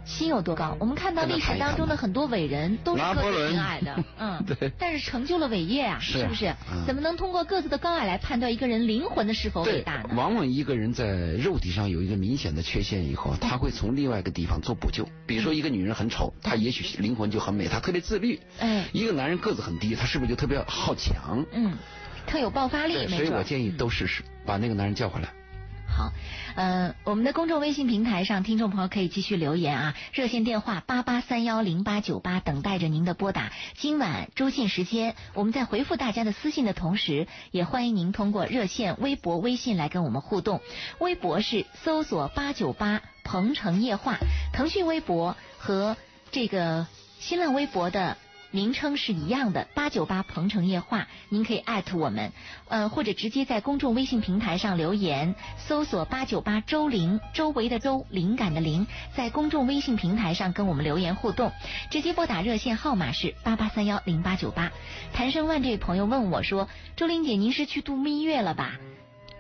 心有多高？我们看到历史当中的很多伟人都是个子挺矮的，<laughs> 嗯，对，但是成就了伟业啊，是不是？怎么能通过个子的高矮来判断一个人灵魂的是否伟大呢？往往一个人在肉体上有一个明显的缺陷以后，他会从另外一个地方做补救。比如说，一个女人很丑，她也许灵魂就很美，她特别自律。哎，一个男人个子很低，他是不是就特别好强？嗯，特有爆发力。所以我建议都试试，把那个男人叫回来。好，呃，我们的公众微信平台上，听众朋友可以继续留言啊，热线电话八八三幺零八九八，等待着您的拨打。今晚周信时间，我们在回复大家的私信的同时，也欢迎您通过热线、微博、微信来跟我们互动。微博是搜索八九八鹏城夜话，腾讯微博和这个新浪微博的。名称是一样的，八九八鹏城夜话，您可以艾特我们，呃，或者直接在公众微信平台上留言，搜索八九八周玲，周围的周，灵感的灵，在公众微信平台上跟我们留言互动，直接拨打热线号码是八八三幺零八九八。谭生万这位朋友问我说：“周玲姐，您是去度蜜月了吧？”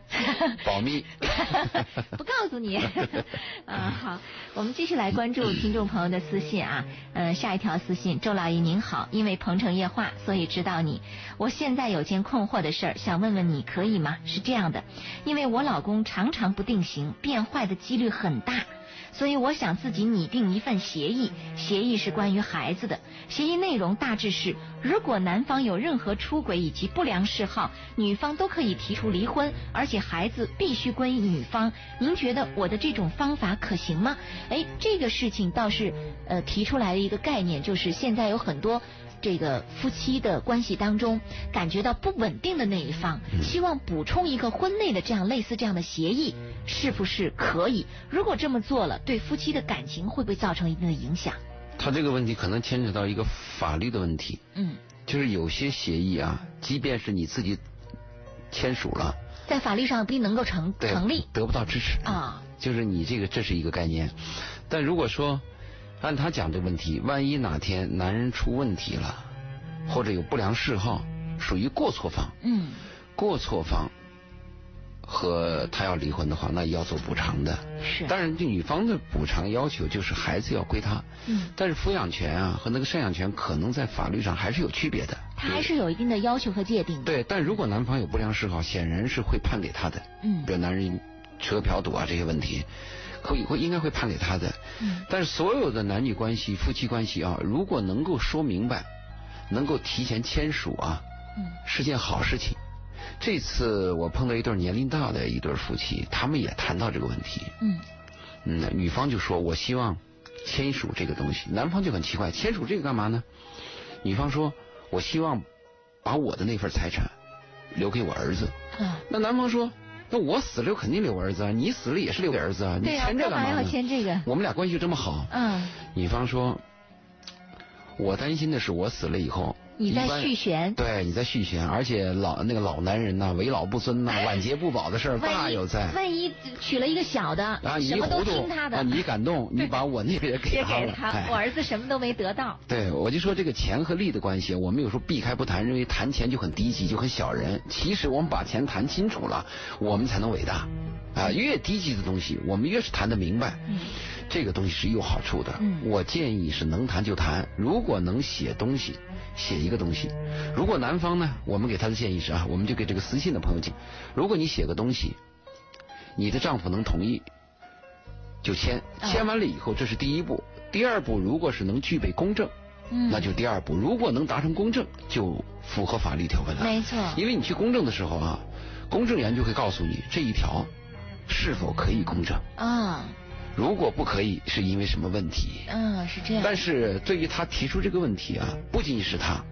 <laughs> 保密，<laughs> 不告诉你。<laughs> 嗯，好，我们继续来关注听众朋友的私信啊。嗯，下一条私信，周老爷您好，因为鹏城夜话，所以知道你。我现在有件困惑的事儿，想问问你可以吗？是这样的，因为我老公常常不定型，变坏的几率很大。所以我想自己拟定一份协议，协议是关于孩子的。协议内容大致是：如果男方有任何出轨以及不良嗜好，女方都可以提出离婚，而且孩子必须归女方。您觉得我的这种方法可行吗？哎，这个事情倒是呃提出来的一个概念，就是现在有很多。这个夫妻的关系当中，感觉到不稳定的那一方，希望补充一个婚内的这样类似这样的协议，是不是可以？如果这么做了，对夫妻的感情会不会造成一定的影响？他这个问题可能牵扯到一个法律的问题。嗯，就是有些协议啊，即便是你自己签署了，在法律上不一定能够成成立，得不到支持啊。就是你这个这是一个概念，但如果说。按他讲的问题，万一哪天男人出问题了，或者有不良嗜好，属于过错方，嗯，过错方和他要离婚的话，那要做补偿的。是。当然，这女方的补偿要求就是孩子要归他。嗯。但是抚养权啊和那个赡养权可能在法律上还是有区别的。他还是有一定的要求和界定。对，但如果男方有不良嗜好，显然是会判给他的。嗯。比如男人车嫖赌啊这些问题。会会应该会判给他的，但是所有的男女关系、夫妻关系啊，如果能够说明白，能够提前签署啊，是件好事情。这次我碰到一对年龄大的一对夫妻，他们也谈到这个问题。嗯。嗯，女方就说：“我希望签署这个东西。”男方就很奇怪：“签署这个干嘛呢？”女方说：“我希望把我的那份财产留给我儿子。”嗯。那男方说：“那我死了肯定留儿子啊，你死了也是留给儿子啊，你签这干嘛要签这个？我们俩关系这么好。”嗯。女方说：“我担心的是我死了以后。”你在续弦，对，你在续弦，而且老那个老男人呐，为老不尊呐，晚节不保的事儿大有在。万一娶了一个小的，啊，你什么都听他的，你感动，你把我那个也给他了，我儿子什么都没得到。对，我就说这个钱和利的关系，我们有时候避开不谈，认为谈钱就很低级，就很小人。其实我们把钱谈清楚了，我们才能伟大。啊，越低级的东西，我们越是谈得明白。嗯。这个东西是有好处的。嗯。我建议是能谈就谈，如果能写东西。写一个东西，如果男方呢，我们给他的建议是啊，我们就给这个私信的朋友讲，如果你写个东西，你的丈夫能同意，就签，签完了以后，这是第一步。第二步，如果是能具备公证，那就第二步。如果能达成公证，就符合法律条文了。没错。因为你去公证的时候啊，公证员就会告诉你这一条是否可以公证。啊。如果不可以，是因为什么问题？嗯，是这样。但是对于他提出这个问题啊，不仅仅是他，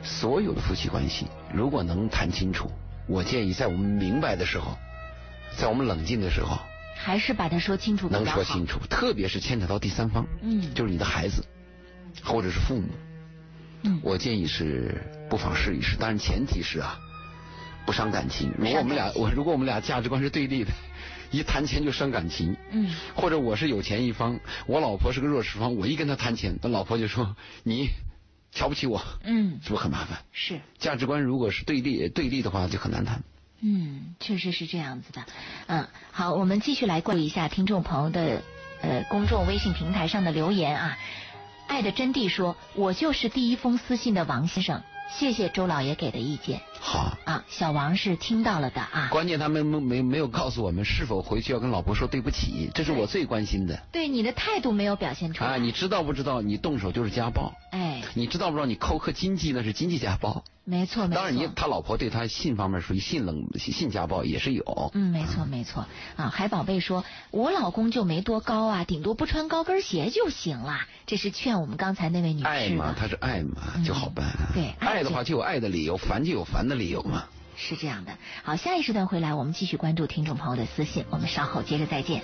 所有的夫妻关系，如果能谈清楚，我建议在我们明白的时候，在我们冷静的时候，还是把它说清楚能说清楚，特别是牵扯到第三方，嗯，就是你的孩子，或者是父母，嗯，我建议是不妨试一试，当然前提是啊，不伤感情。如果我们俩，我如果我们俩价值观是对立的。一谈钱就伤感情，嗯，或者我是有钱一方，我老婆是个弱势方，我一跟她谈钱，他老婆就说你瞧不起我，嗯，是不是很麻烦？是价值观如果是对立对立的话，就很难谈。嗯，确实是这样子的。嗯，好，我们继续来关注一下听众朋友的呃公众微信平台上的留言啊。爱的真谛说：“我就是第一封私信的王先生。”谢谢周老爷给的意见。好啊，小王是听到了的啊。关键他们没没没有告诉我们是否回去要跟老婆说对不起，这是我最关心的。对你的态度没有表现出来。啊，你知道不知道？你动手就是家暴。哎。你知道不知道？你扣克经济那是经济家暴。没错，没错。当然，你他老婆对他性方面属于性冷性家暴也是有。嗯，没错没错。啊，海宝贝说，我老公就没多高啊，顶多不穿高跟鞋就行了。这是劝我们刚才那位女士。爱嘛，他是爱嘛，就好办。对，爱的话就有爱的理由，烦就有烦的理由吗。是这样的。好，下一时段回来，我们继续关注听众朋友的私信。我们稍后接着再见。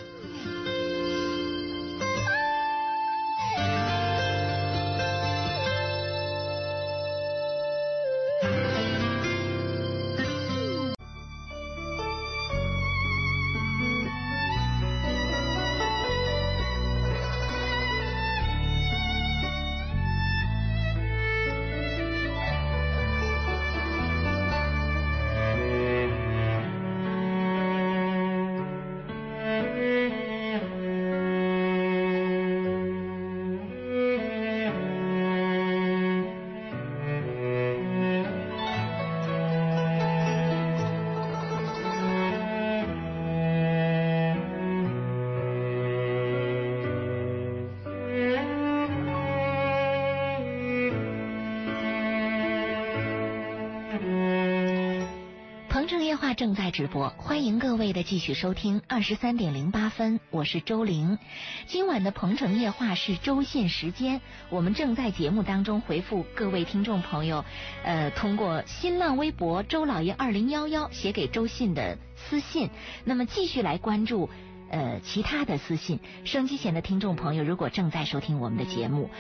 电话正在直播，欢迎各位的继续收听。二十三点零八分，我是周玲。今晚的《鹏城夜话》是周信时间，我们正在节目当中回复各位听众朋友，呃，通过新浪微博“周老爷二零幺幺”写给周信的私信。那么继续来关注呃其他的私信。升机前的听众朋友，如果正在收听我们的节目。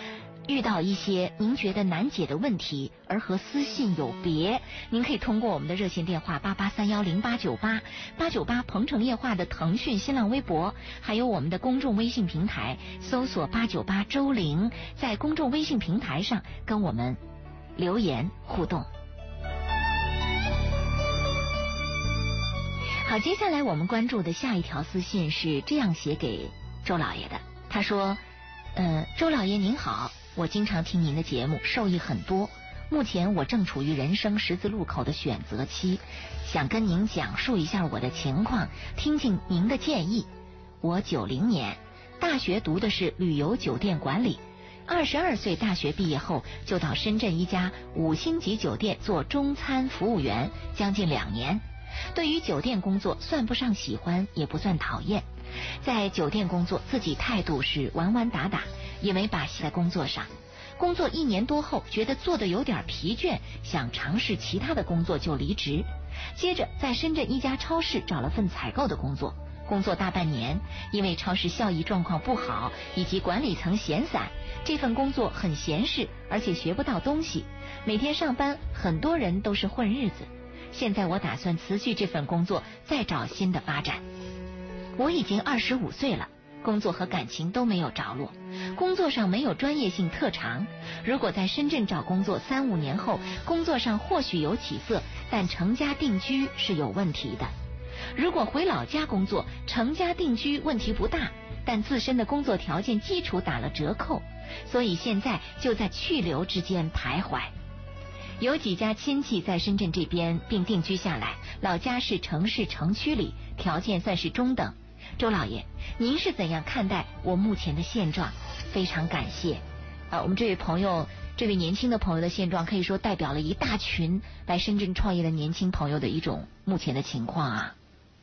遇到一些您觉得难解的问题，而和私信有别，您可以通过我们的热线电话八八三幺零八九八八九八鹏城夜话的腾讯新浪微博，还有我们的公众微信平台，搜索八九八周玲，在公众微信平台上跟我们留言互动。好，接下来我们关注的下一条私信是这样写给周老爷的，他说：“呃，周老爷您好。”我经常听您的节目，受益很多。目前我正处于人生十字路口的选择期，想跟您讲述一下我的情况，听听您的建议。我九零年大学读的是旅游酒店管理，二十二岁大学毕业后就到深圳一家五星级酒店做中餐服务员，将近两年。对于酒店工作，算不上喜欢，也不算讨厌。在酒店工作，自己态度是玩玩打打，也没把戏在工作上。工作一年多后，觉得做的有点疲倦，想尝试其他的工作，就离职。接着在深圳一家超市找了份采购的工作，工作大半年，因为超市效益状况不好，以及管理层闲散，这份工作很闲适，而且学不到东西。每天上班，很多人都是混日子。现在我打算辞去这份工作，再找新的发展。我已经二十五岁了，工作和感情都没有着落，工作上没有专业性特长。如果在深圳找工作，三五年后工作上或许有起色，但成家定居是有问题的。如果回老家工作，成家定居问题不大，但自身的工作条件基础打了折扣，所以现在就在去留之间徘徊。有几家亲戚在深圳这边并定居下来，老家是城市城区里，条件算是中等。周老爷，您是怎样看待我目前的现状？非常感谢啊！我们这位朋友，这位年轻的朋友的现状，可以说代表了一大群来深圳创业的年轻朋友的一种目前的情况啊。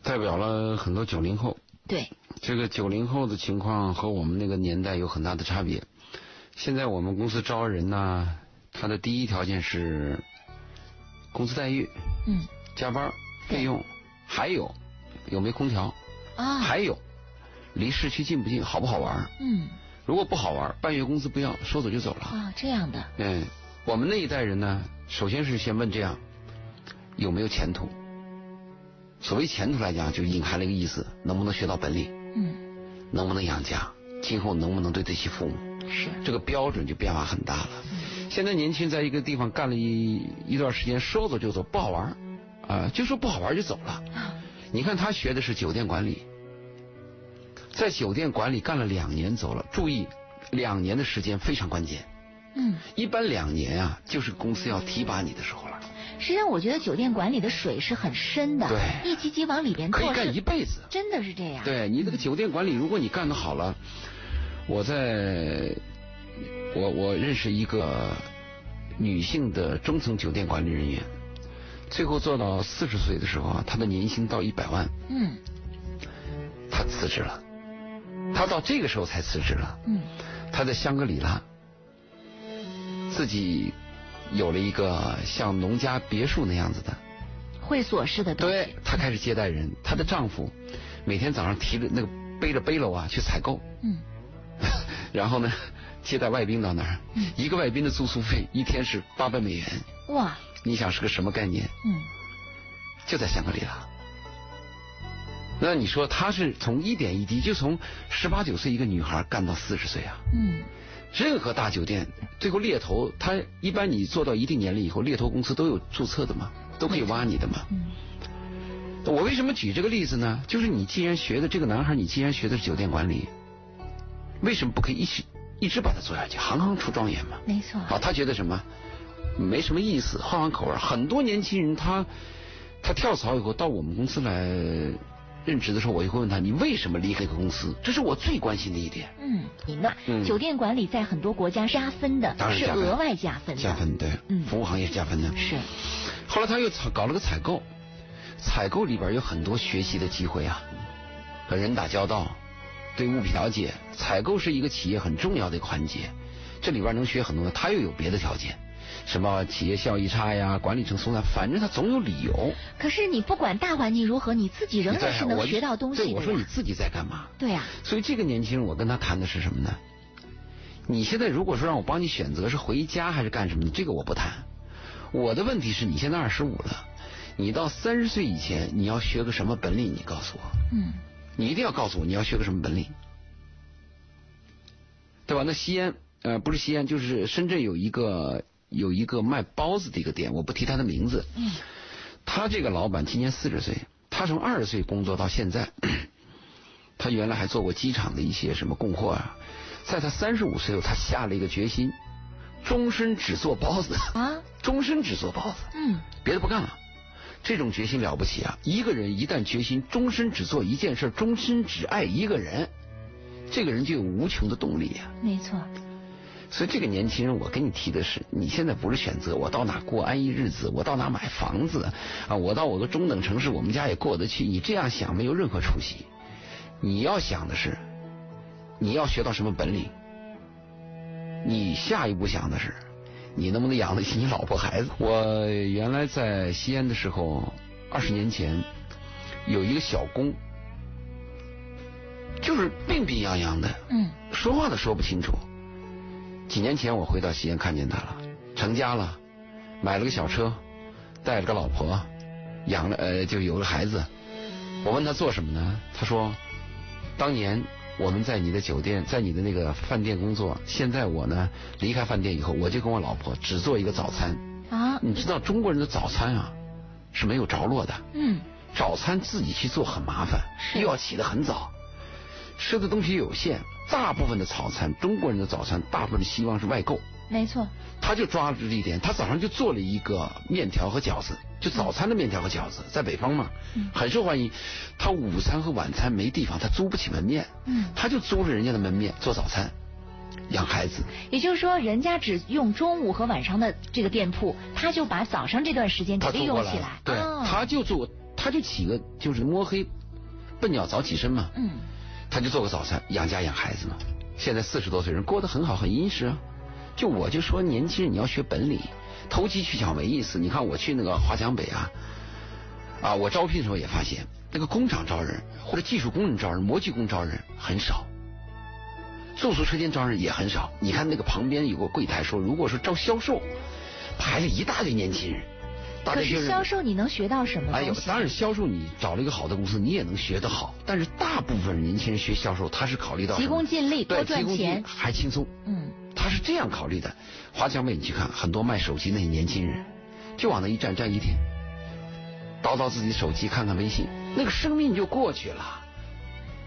代表了很多九零后。对。这个九零后的情况和我们那个年代有很大的差别。现在我们公司招人呢。他的第一条件是工资待遇，嗯，加班费用，还有有没空调啊，还有离市区近不近，好不好玩？嗯，如果不好玩，半月工资不要，说走就走了啊，这样的。嗯，我们那一代人呢，首先是先问这样有没有前途。所谓前途来讲，就隐含了一个意思，能不能学到本领？嗯，能不能养家？今后能不能对得起父母？是这个标准就变化很大了。现在年轻人在一个地方干了一一段时间，说走就走，不好玩啊，就说不好玩就走了。你看他学的是酒店管理，在酒店管理干了两年走了。注意，两年的时间非常关键。嗯，一般两年啊，就是公司要提拔你的时候了。实际上，我觉得酒店管理的水是很深的，对，一级级往里边可以干一辈子，真的是这样。对你这个酒店管理，如果你干得好了，我在。我我认识一个女性的中层酒店管理人员，最后做到四十岁的时候啊，她的年薪到一百万。嗯。她辞职了，她到这个时候才辞职了。嗯。她在香格里拉自己有了一个像农家别墅那样子的会所式的东西。对，她开始接待人，她的丈夫每天早上提着那个背着背篓啊去采购。嗯。<laughs> 然后呢？接待外宾到那儿，一个外宾的住宿费一天是八百美元。哇！你想是个什么概念？嗯，就在香格里拉。那你说他是从一点一滴，就从十八九岁一个女孩干到四十岁啊？嗯。任何大酒店最后猎头，他一般你做到一定年龄以后，猎头公司都有注册的嘛，都可以挖你的嘛。嗯。我为什么举这个例子呢？就是你既然学的这个男孩，你既然学的是酒店管理，为什么不可以一起？一直把它做下去，行行出状元嘛。没错。啊，他觉得什么没什么意思，换换口味。很多年轻人他他跳槽以后到我们公司来任职的时候，我就会问他：你为什么离开个公司？这是我最关心的一点。嗯，你呢？酒店管理在很多国家加分的，是额外加分的。加分对，嗯，服务行业加分的。是。后来他又搞了个采购，采购里边有很多学习的机会啊，和人打交道。对物品了解，采购是一个企业很重要的一个环节，这里边能学很多。他又有别的条件，什么企业效益差呀，管理层松散，反正他总有理由。可是你不管大环境如何，你自己仍然是能学到东西的。我说你自己在干嘛？对呀。所以这个年轻人，我跟他谈的是什么呢？你现在如果说让我帮你选择是回家还是干什么的，这个我不谈。我的问题是你现在二十五了，你到三十岁以前你要学个什么本领？你告诉我。嗯。你一定要告诉我你要学个什么本领，对吧？那西安呃不是西安，就是深圳有一个有一个卖包子的一个店，我不提他的名字。嗯。他这个老板今年四十岁，他从二十岁工作到现在，<clears throat> 他原来还做过机场的一些什么供货啊。在他三十五岁后，他下了一个决心，终身只做包子啊，<laughs> 终身只做包子。嗯。别的不干了。这种决心了不起啊！一个人一旦决心终身只做一件事，终身只爱一个人，这个人就有无穷的动力呀。没错。所以这个年轻人，我跟你提的是，你现在不是选择我到哪过安逸日子，我到哪买房子啊，我到我个中等城市，我们家也过得去。你这样想没有任何出息。你要想的是，你要学到什么本领？你下一步想的是，你能不能养得起你老婆孩子？我原来在西安的时候，二十年前有一个小工，就是病病殃殃的，嗯，说话都说不清楚。几年前我回到西安看见他了，成家了，买了个小车，带了个老婆，养了呃就有个孩子。我问他做什么呢？他说，当年我们在你的酒店，在你的那个饭店工作，现在我呢离开饭店以后，我就跟我老婆只做一个早餐。啊，你知道中国人的早餐啊是没有着落的。嗯，早餐自己去做很麻烦，又要起得很早，吃的东西有限。大部分的早餐，中国人的早餐，大部分希望是外购。没错。他就抓住这一点，他早上就做了一个面条和饺子，就早餐的面条和饺子，在北方嘛，很受欢迎。他午餐和晚餐没地方，他租不起门面，嗯，他就租了人家的门面做早餐，养孩子。也就是说，人家只用中午和晚上的这个店铺，他就把早上这段时间给利用起来。对，他就做，他就起个就是摸黑，笨鸟早起身嘛。嗯。他就做个早餐养家养孩子嘛，现在四十多岁人过得很好很殷实啊。就我就说年轻人你要学本领，投机取巧没意思。你看我去那个华强北啊，啊我招聘的时候也发现，那个工厂招人或者技术工人招人、模具工招人很少，住宿车间招人也很少。你看那个旁边有个柜台说，如果说招销售，排了一大堆年轻人。大可是销售你能学到什么？哎呦，当然销售你找了一个好的公司，你也能学得好。但是大部分年轻人学销售，他是考虑到急功近利，多赚钱，还轻松。嗯，他是这样考虑的。华强北你去看，很多卖手机那些年轻人，就往那一站站一天，叨叨自己手机，看看微信，那个生命就过去了。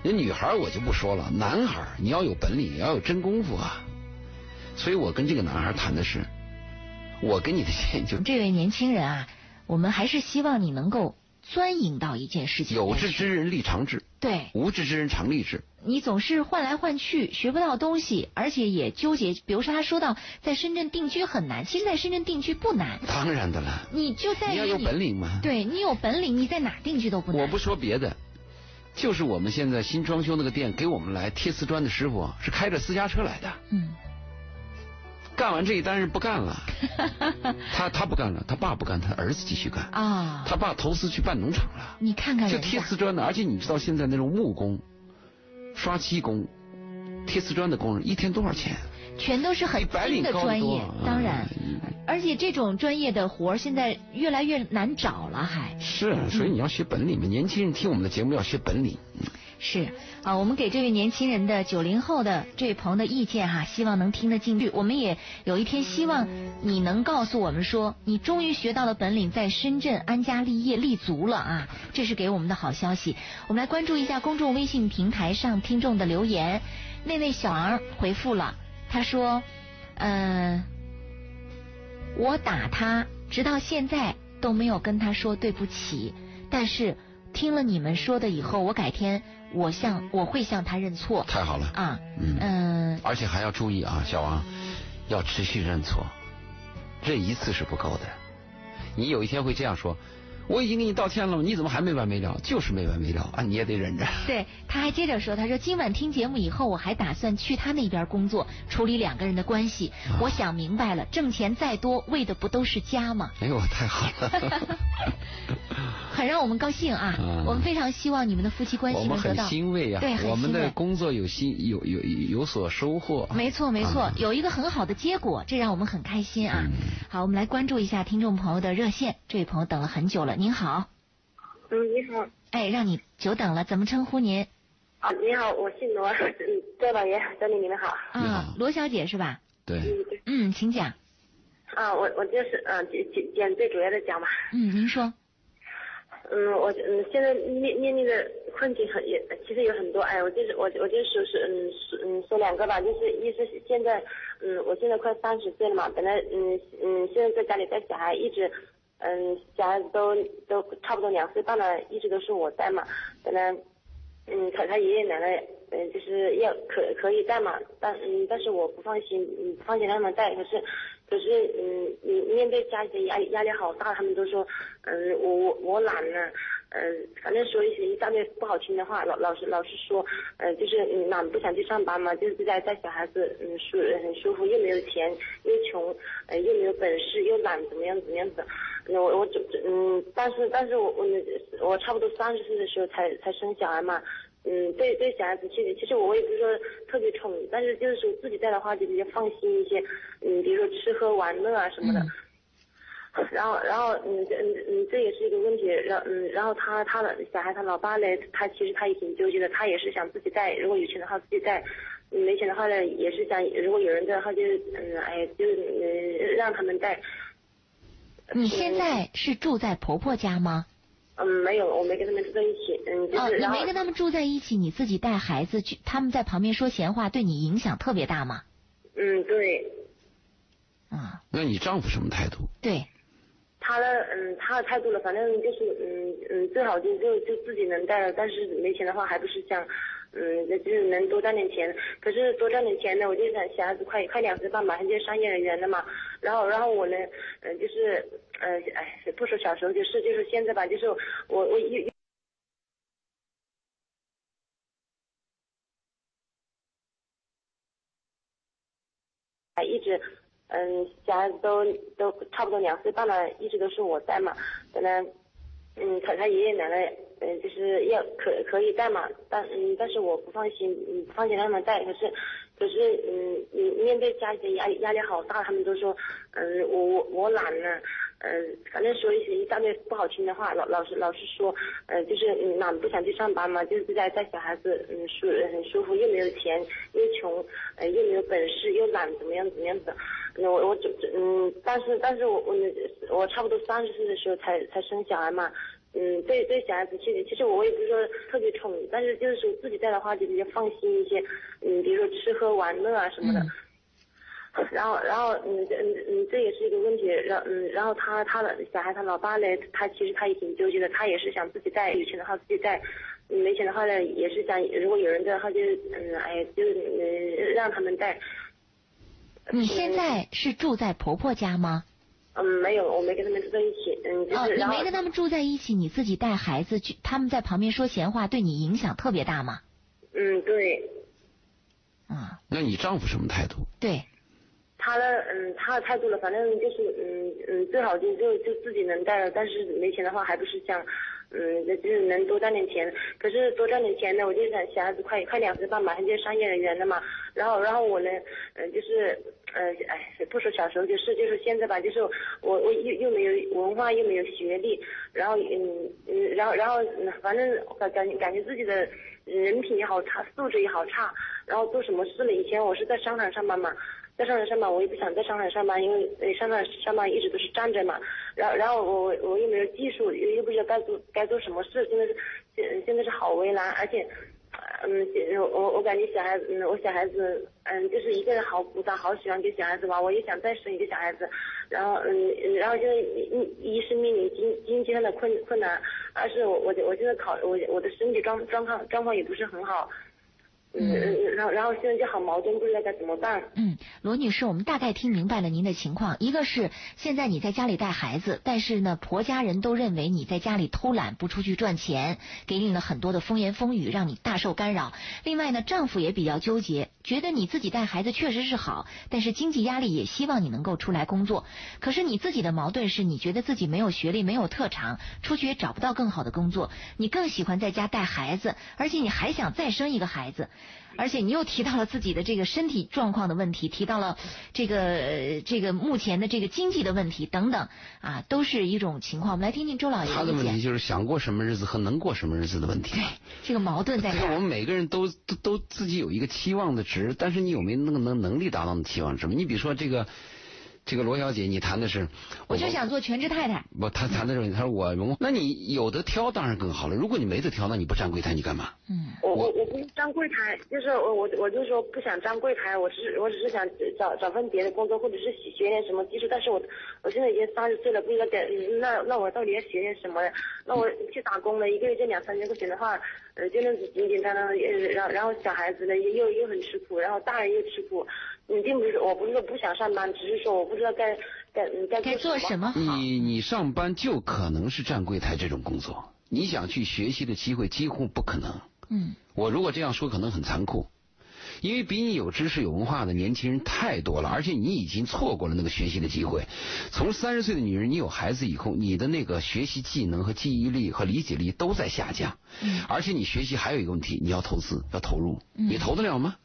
那女孩我就不说了，男孩你要有本领，也要有真功夫啊。所以我跟这个男孩谈的是。我给你的建议就这位年轻人啊，我们还是希望你能够钻营到一件事情。有志之人立长志，对，无志之人常立志。你总是换来换去，学不到东西，而且也纠结。比如说，他说到在深圳定居很难，其实，在深圳定居不难。当然的了。你就在你要有本领嘛。对你有本领，你在哪定居都不难。我不说别的，就是我们现在新装修那个店，给我们来贴瓷砖的师傅是开着私家车来的。嗯。干完这一单是不干了，<laughs> 他他不干了，他爸不干，他儿子继续干啊。他爸投资去办农场了。你看看，就贴瓷砖的，而且你知道现在那种木工、刷漆工、贴瓷砖的工人一天多少钱？全都是很新的专业，当然，而且这种专业的活现在越来越难找了，还是所以你要学本领嘛。年轻人听我们的节目要学本领。是啊，我们给这位年轻人的九零后的这位朋友的意见哈，希望能听得进去。我们也有一天希望你能告诉我们说，你终于学到了本领，在深圳安家立业立足了啊，这是给我们的好消息。我们来关注一下公众微信平台上听众的留言。那位小儿回复了，他说：“嗯，我打他，直到现在都没有跟他说对不起，但是听了你们说的以后，我改天。”我向我会向他认错。太好了啊，嗯嗯，而且还要注意啊，小王要持续认错，认一次是不够的，你有一天会这样说。我已经给你道歉了，你怎么还没完没了？就是没完没了啊！你也得忍着。<laughs> 对，他还接着说：“他说今晚听节目以后，我还打算去他那边工作，处理两个人的关系。我想明白了，挣钱再多，为的不都是家吗？”哎呦，太好了，<laughs> 很让我们高兴啊！我们非常希望你们的夫妻关系能得到欣慰啊！对，我们的工作有新有有有所收获。没错没错，有一个很好的结果，这让我们很开心啊！好，我们来关注一下听众朋友的热线，这位朋友等了很久了。您好，嗯，你好，哎，让你久等了，怎么称呼您？啊，你好，我姓罗，<laughs> 嗯，周老爷，周丽，你们好。啊，罗小姐是吧？对。嗯对。嗯，请讲。啊，我我就是嗯简简简最主要的讲吧。嗯，您说。嗯，我嗯现在面面临的困境很也其实有很多，哎，我就是我我就说是嗯说嗯说两个吧，就是一是现在嗯我现在快三十岁了嘛，本来嗯嗯现在在家里带小孩一直。嗯，家都都差不多两岁半了，一直都是我带嘛。本来，嗯，他他爷爷奶奶嗯，就是要可可以带嘛，但嗯，但是我不放心，嗯，放心让他们带。可是，可是嗯，你面对家里的压力压力好大，他们都说，嗯，我我我懒呢，嗯，反正说一些一大堆不好听的话，老老是老是说，嗯，就是懒不想去上班嘛，就是在带小孩子，嗯，舒很舒服，又没有钱，又穷，呃，又没有本事，又懒，怎么样怎么样子。我我这嗯，但是但是我我我差不多三十岁的时候才才生小孩嘛。嗯，对对，小孩子其实其实我也不是说特别宠，但是就是说自己带的话就比较放心一些。嗯，比如说吃喝玩乐啊什么的。<laughs> 然后然后嗯这嗯嗯这也是一个问题。然嗯然后他他的小孩他老爸呢，他其实他也挺纠结的，他也是想自己带，如果有钱的话自己带，没钱的话呢也是想如果有人带的话就嗯哎就嗯让他们带。你现在是住在婆婆家吗？嗯，没有，我没跟他们住在一起。嗯，就是。哦，你没跟他们住在一起，你自己带孩子去，他们在旁边说闲话，对你影响特别大吗？嗯，对。啊。那你丈夫什么态度？对。他的嗯，他的态度呢，反正就是嗯嗯，最好就就就自己能带了，但是没钱的话，还不是想。嗯，那就是能多赚点钱，可是多赚点钱呢，我就想小孩子快快两岁半，马上就上幼儿园了嘛。然后，然后我呢，嗯，就是，呃，哎，不说小时候就是，就是现在吧，就是我我又。还一直，嗯，小孩子都都差不多两岁半了，一直都是我带嘛，可能。嗯，他他爷爷奶奶，嗯，就是要可可以带嘛，但嗯，但是我不放心，嗯，不放心让他们带。可是，可是嗯，你面对家里的压力压力好大，他们都说，嗯，我我我懒了，嗯，反正说一些一大堆不好听的话，老老是老是说，呃，就是懒不想去上班嘛，就是在带小孩子，嗯，舒很舒服，又没有钱，又穷，呃，又没有本事，又懒，怎么样怎么样子。我我这嗯，但是但是我我我差不多三十岁的时候才才生小孩嘛，嗯，对对小孩子其实其实我也不是说特别宠，但是就是说自己带的话就比较放心一些，嗯，比如说吃喝玩乐啊什么的。<laughs> 然后然后嗯嗯嗯这也是一个问题，然嗯然后他他的小孩他老爸呢，他其实他也挺纠结的，他也是想自己带，有钱的话自己带，没钱的话呢也是想如果有人带的话就嗯哎就嗯让他们带。你现在是住在婆婆家吗？嗯，没有，我没跟他们住在一起。嗯，就是。哦，你没跟他们住在一起，你自己带孩子去，他们在旁边说闲话，对你影响特别大吗？嗯，对。啊。那你丈夫什么态度？对。他的嗯，他的态度了，反正就是嗯嗯，最好就就就自己能带了，但是没钱的话，还不是想。嗯，就是能多赚点钱，可是多赚点钱呢，我就想小孩子快快两岁半，马上就上幼儿园了嘛。然后，然后我呢，嗯，就是，呃，哎，不说小时候就是，就是现在吧，就是我我又又没有文化，又没有学历，然后嗯嗯，然后然后反正感感感觉自己的人品也好差，素质也好差，然后做什么事呢？以前我是在商场上班嘛。在上海上班，我也不想在上海上班，因为上海上班一直都是站着嘛。然后，然后我我我又没有技术，又又不知道该做该做什么事，真的是现现在是好为难，而且，嗯，我我感觉小孩子，嗯，我小孩子，嗯，就是一个人好孤单，好喜欢给小孩子玩，我也想再生一个小孩子。然后，嗯，然后就一一是面临经经济上的困困难，二是我我我现在考我我的身体状状况状况也不是很好。嗯，然后然后现在就好矛盾，不知道该怎么办。嗯，罗女士，我们大概听明白了您的情况。一个是现在你在家里带孩子，但是呢，婆家人都认为你在家里偷懒，不出去赚钱，给你了很多的风言风语，让你大受干扰。另外呢，丈夫也比较纠结，觉得你自己带孩子确实是好，但是经济压力也希望你能够出来工作。可是你自己的矛盾是你觉得自己没有学历，没有特长，出去也找不到更好的工作，你更喜欢在家带孩子，而且你还想再生一个孩子。而且你又提到了自己的这个身体状况的问题，提到了这个这个目前的这个经济的问题等等啊，都是一种情况。我们来听听周老爷他的问题就是想过什么日子和能过什么日子的问题。对，这个矛盾在。我们每个人都都都自己有一个期望的值，但是你有没有那个能能力达到的期望值？你比如说这个，这个罗小姐，你谈的是，我就想做全职太太。不，他谈的是，他说我文，那你有的挑当然更好了。如果你没得挑，那你不站柜台你干嘛？嗯，我我我不是站柜台，就是我我我就说不想站柜台，我是我只是想找找份别的工作，或者是学点什么技术。但是我我现在已经三十岁了，不知道点那那我到底要学点什么呀？那我去打工了，一个月就两三千块钱的话，呃，就那简简单单的，然然后小孩子呢又又很吃苦，然后大人又吃苦。你并不是，我不是说不想上班，只是说我不知道该该该该做什么好。你你上班就可能是站柜台这种工作，你想去学习的机会几乎不可能。嗯。我如果这样说可能很残酷，因为比你有知识有文化的年轻人太多了，而且你已经错过了那个学习的机会。从三十岁的女人，你有孩子以后，你的那个学习技能和记忆力和理解力都在下降。嗯。而且你学习还有一个问题，你要投资要投入，你投得了吗？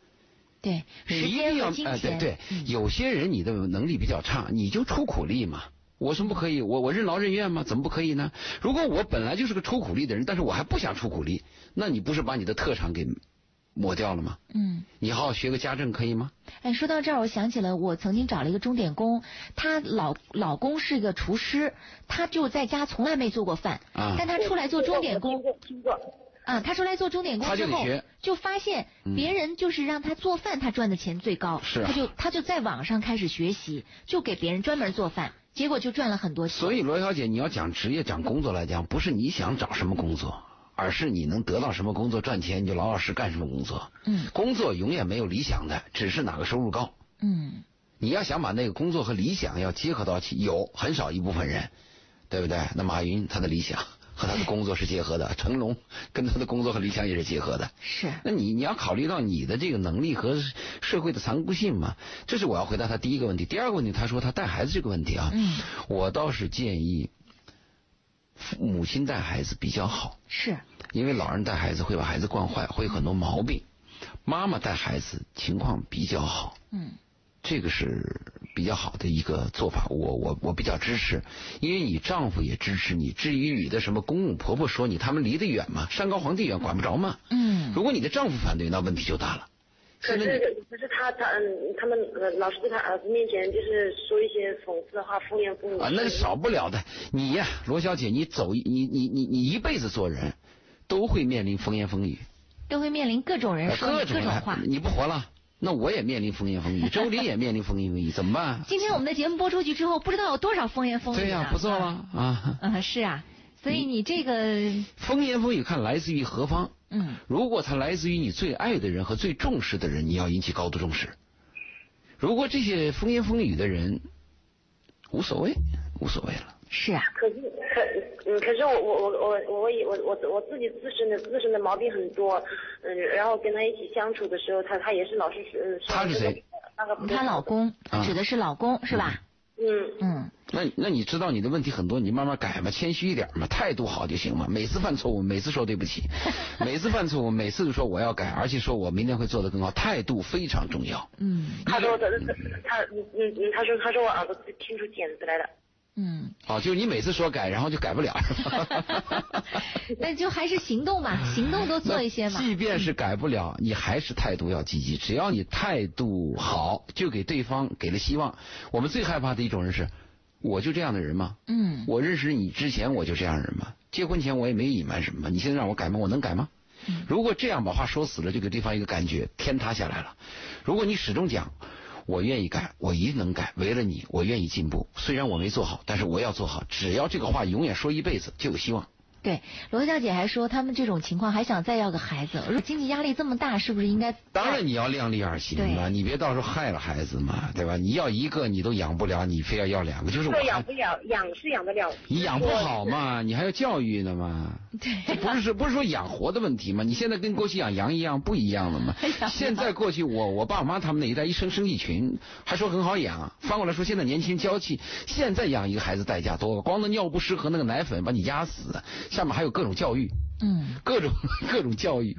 对，你一定要哎，对对，有些人你的能力比较差，你就出苦力嘛。我什么不可以？我我任劳任怨吗？怎么不可以呢？如果我本来就是个出苦力的人，但是我还不想出苦力，那你不是把你的特长给抹掉了吗？嗯，你好好学个家政可以吗？哎，说到这儿，我想起了我曾经找了一个钟点工，她老老公是一个厨师，她就在家从来没做过饭，啊，但她出来做钟点工。听过。啊，他出来做钟点工之后，就发现别人就是让他做饭，他赚的钱最高。是，他就他就在网上开始学习，就给别人专门做饭，结果就赚了很多钱。所以罗小姐，你要讲职业、讲工作来讲，不是你想找什么工作，而是你能得到什么工作赚钱，你就老老实干什么工作。嗯，工作永远没有理想的，只是哪个收入高。嗯，你要想把那个工作和理想要结合到一起，有很少一部分人，对不对？那马云他的理想。和他的工作是结合的，成龙跟他的工作和理想也是结合的。是，那你你要考虑到你的这个能力和社会的残酷性嘛？这是我要回答他第一个问题。第二个问题，他说他带孩子这个问题啊，嗯，我倒是建议母亲带孩子比较好。是，因为老人带孩子会把孩子惯坏，会有很多毛病。妈妈带孩子情况比较好。嗯。这个是比较好的一个做法，我我我比较支持，因为你丈夫也支持你。至于你的什么公公婆婆说你，他们离得远嘛，山高皇帝远，管不着嘛。嗯。如果你的丈夫反对，那问题就大了。可是可是他他嗯，他们老是在他儿子面前就是说一些讽刺的话，风言风语。啊，那少不了的。你呀，罗小姐，你走你你你你一辈子做人，都会面临风言风语。都会面临各种人说各种话。你不活了。那我也面临风言风语，周林也面临风言风语，怎么办？<laughs> 今天我们的节目播出去之后，不知道有多少风言风语。对呀，不错了啊。嗯，是啊，所以你这个风言风语看来自于何方？嗯，如果它来自于你最爱的人和最重视的人，你要引起高度重视。如果这些风言风语的人无所谓，无所谓了。是啊。可是可嗯，可是我我我我我也我我我自己自身的自身的毛病很多，嗯，然后跟他一起相处的时候，他他也是老是。他是谁？那个他老公，指的是老公、是吧？嗯嗯，那那你知道你的问题很多，你慢慢改嘛，谦虚一点嘛，态度好就行嘛。每次犯错误，每次说对不起，每次犯错误，每次就说我要改，而且说我明天会做得更好，态度非常重要。嗯，他说他他嗯嗯，他说他说我耳朵听出茧子来了。嗯，好，就是你每次说改，然后就改不了，那 <laughs> 就还是行动吧，行动多做一些嘛。即便是改不了，你还是态度要积极。只要你态度好，就给对方给了希望。我们最害怕的一种人是，我就这样的人吗？嗯。我认识你之前我就这样人吗？结婚前我也没隐瞒什么，你现在让我改吗？我能改吗？如果这样把话说死了，就给对方一个感觉，天塌下来了。如果你始终讲。我愿意改，我一定能改。为了你，我愿意进步。虽然我没做好，但是我要做好。只要这个话永远说一辈子，就有希望。对，罗小姐还说，他们这种情况还想再要个孩子。如果经济压力这么大，是不是应该？当然你要量力而行嘛，你别到时候害了孩子嘛，对吧？你要一个你都养不了，你非要要两个，就是我养不了，养是养得了。你养不好嘛，你还要教育呢嘛。对。不是说不是说养活的问题嘛？你现在跟过去养羊一样不一样了嘛？现在过去我我爸我妈他们那一代一生生一群，还说很好养。翻过来说现在年轻娇气，现在养一个孩子代价多，光那尿不湿和那个奶粉把你压死，下面还有各种教。育，嗯，各种 <laughs> 各种教育，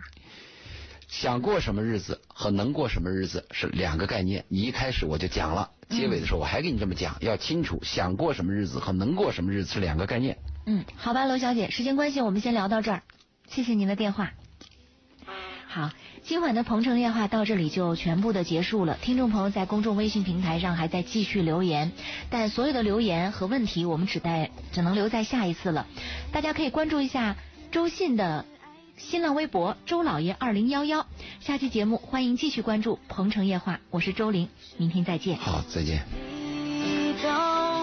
想过什么日子和能过什么日子是两个概念。你一开始我就讲了，结尾的时候我还给你这么讲，要清楚，想过什么日子和能过什么日子是两个概念。嗯，好吧，罗小姐，时间关系，我们先聊到这儿，谢谢您的电话。好，今晚的鹏城夜话到这里就全部的结束了。听众朋友在公众微信平台上还在继续留言，但所有的留言和问题我们只待只能留在下一次了。大家可以关注一下周信的新浪微博“周老爷二零幺幺”。下期节目欢迎继续关注鹏城夜话，我是周玲，明天再见。好，再见。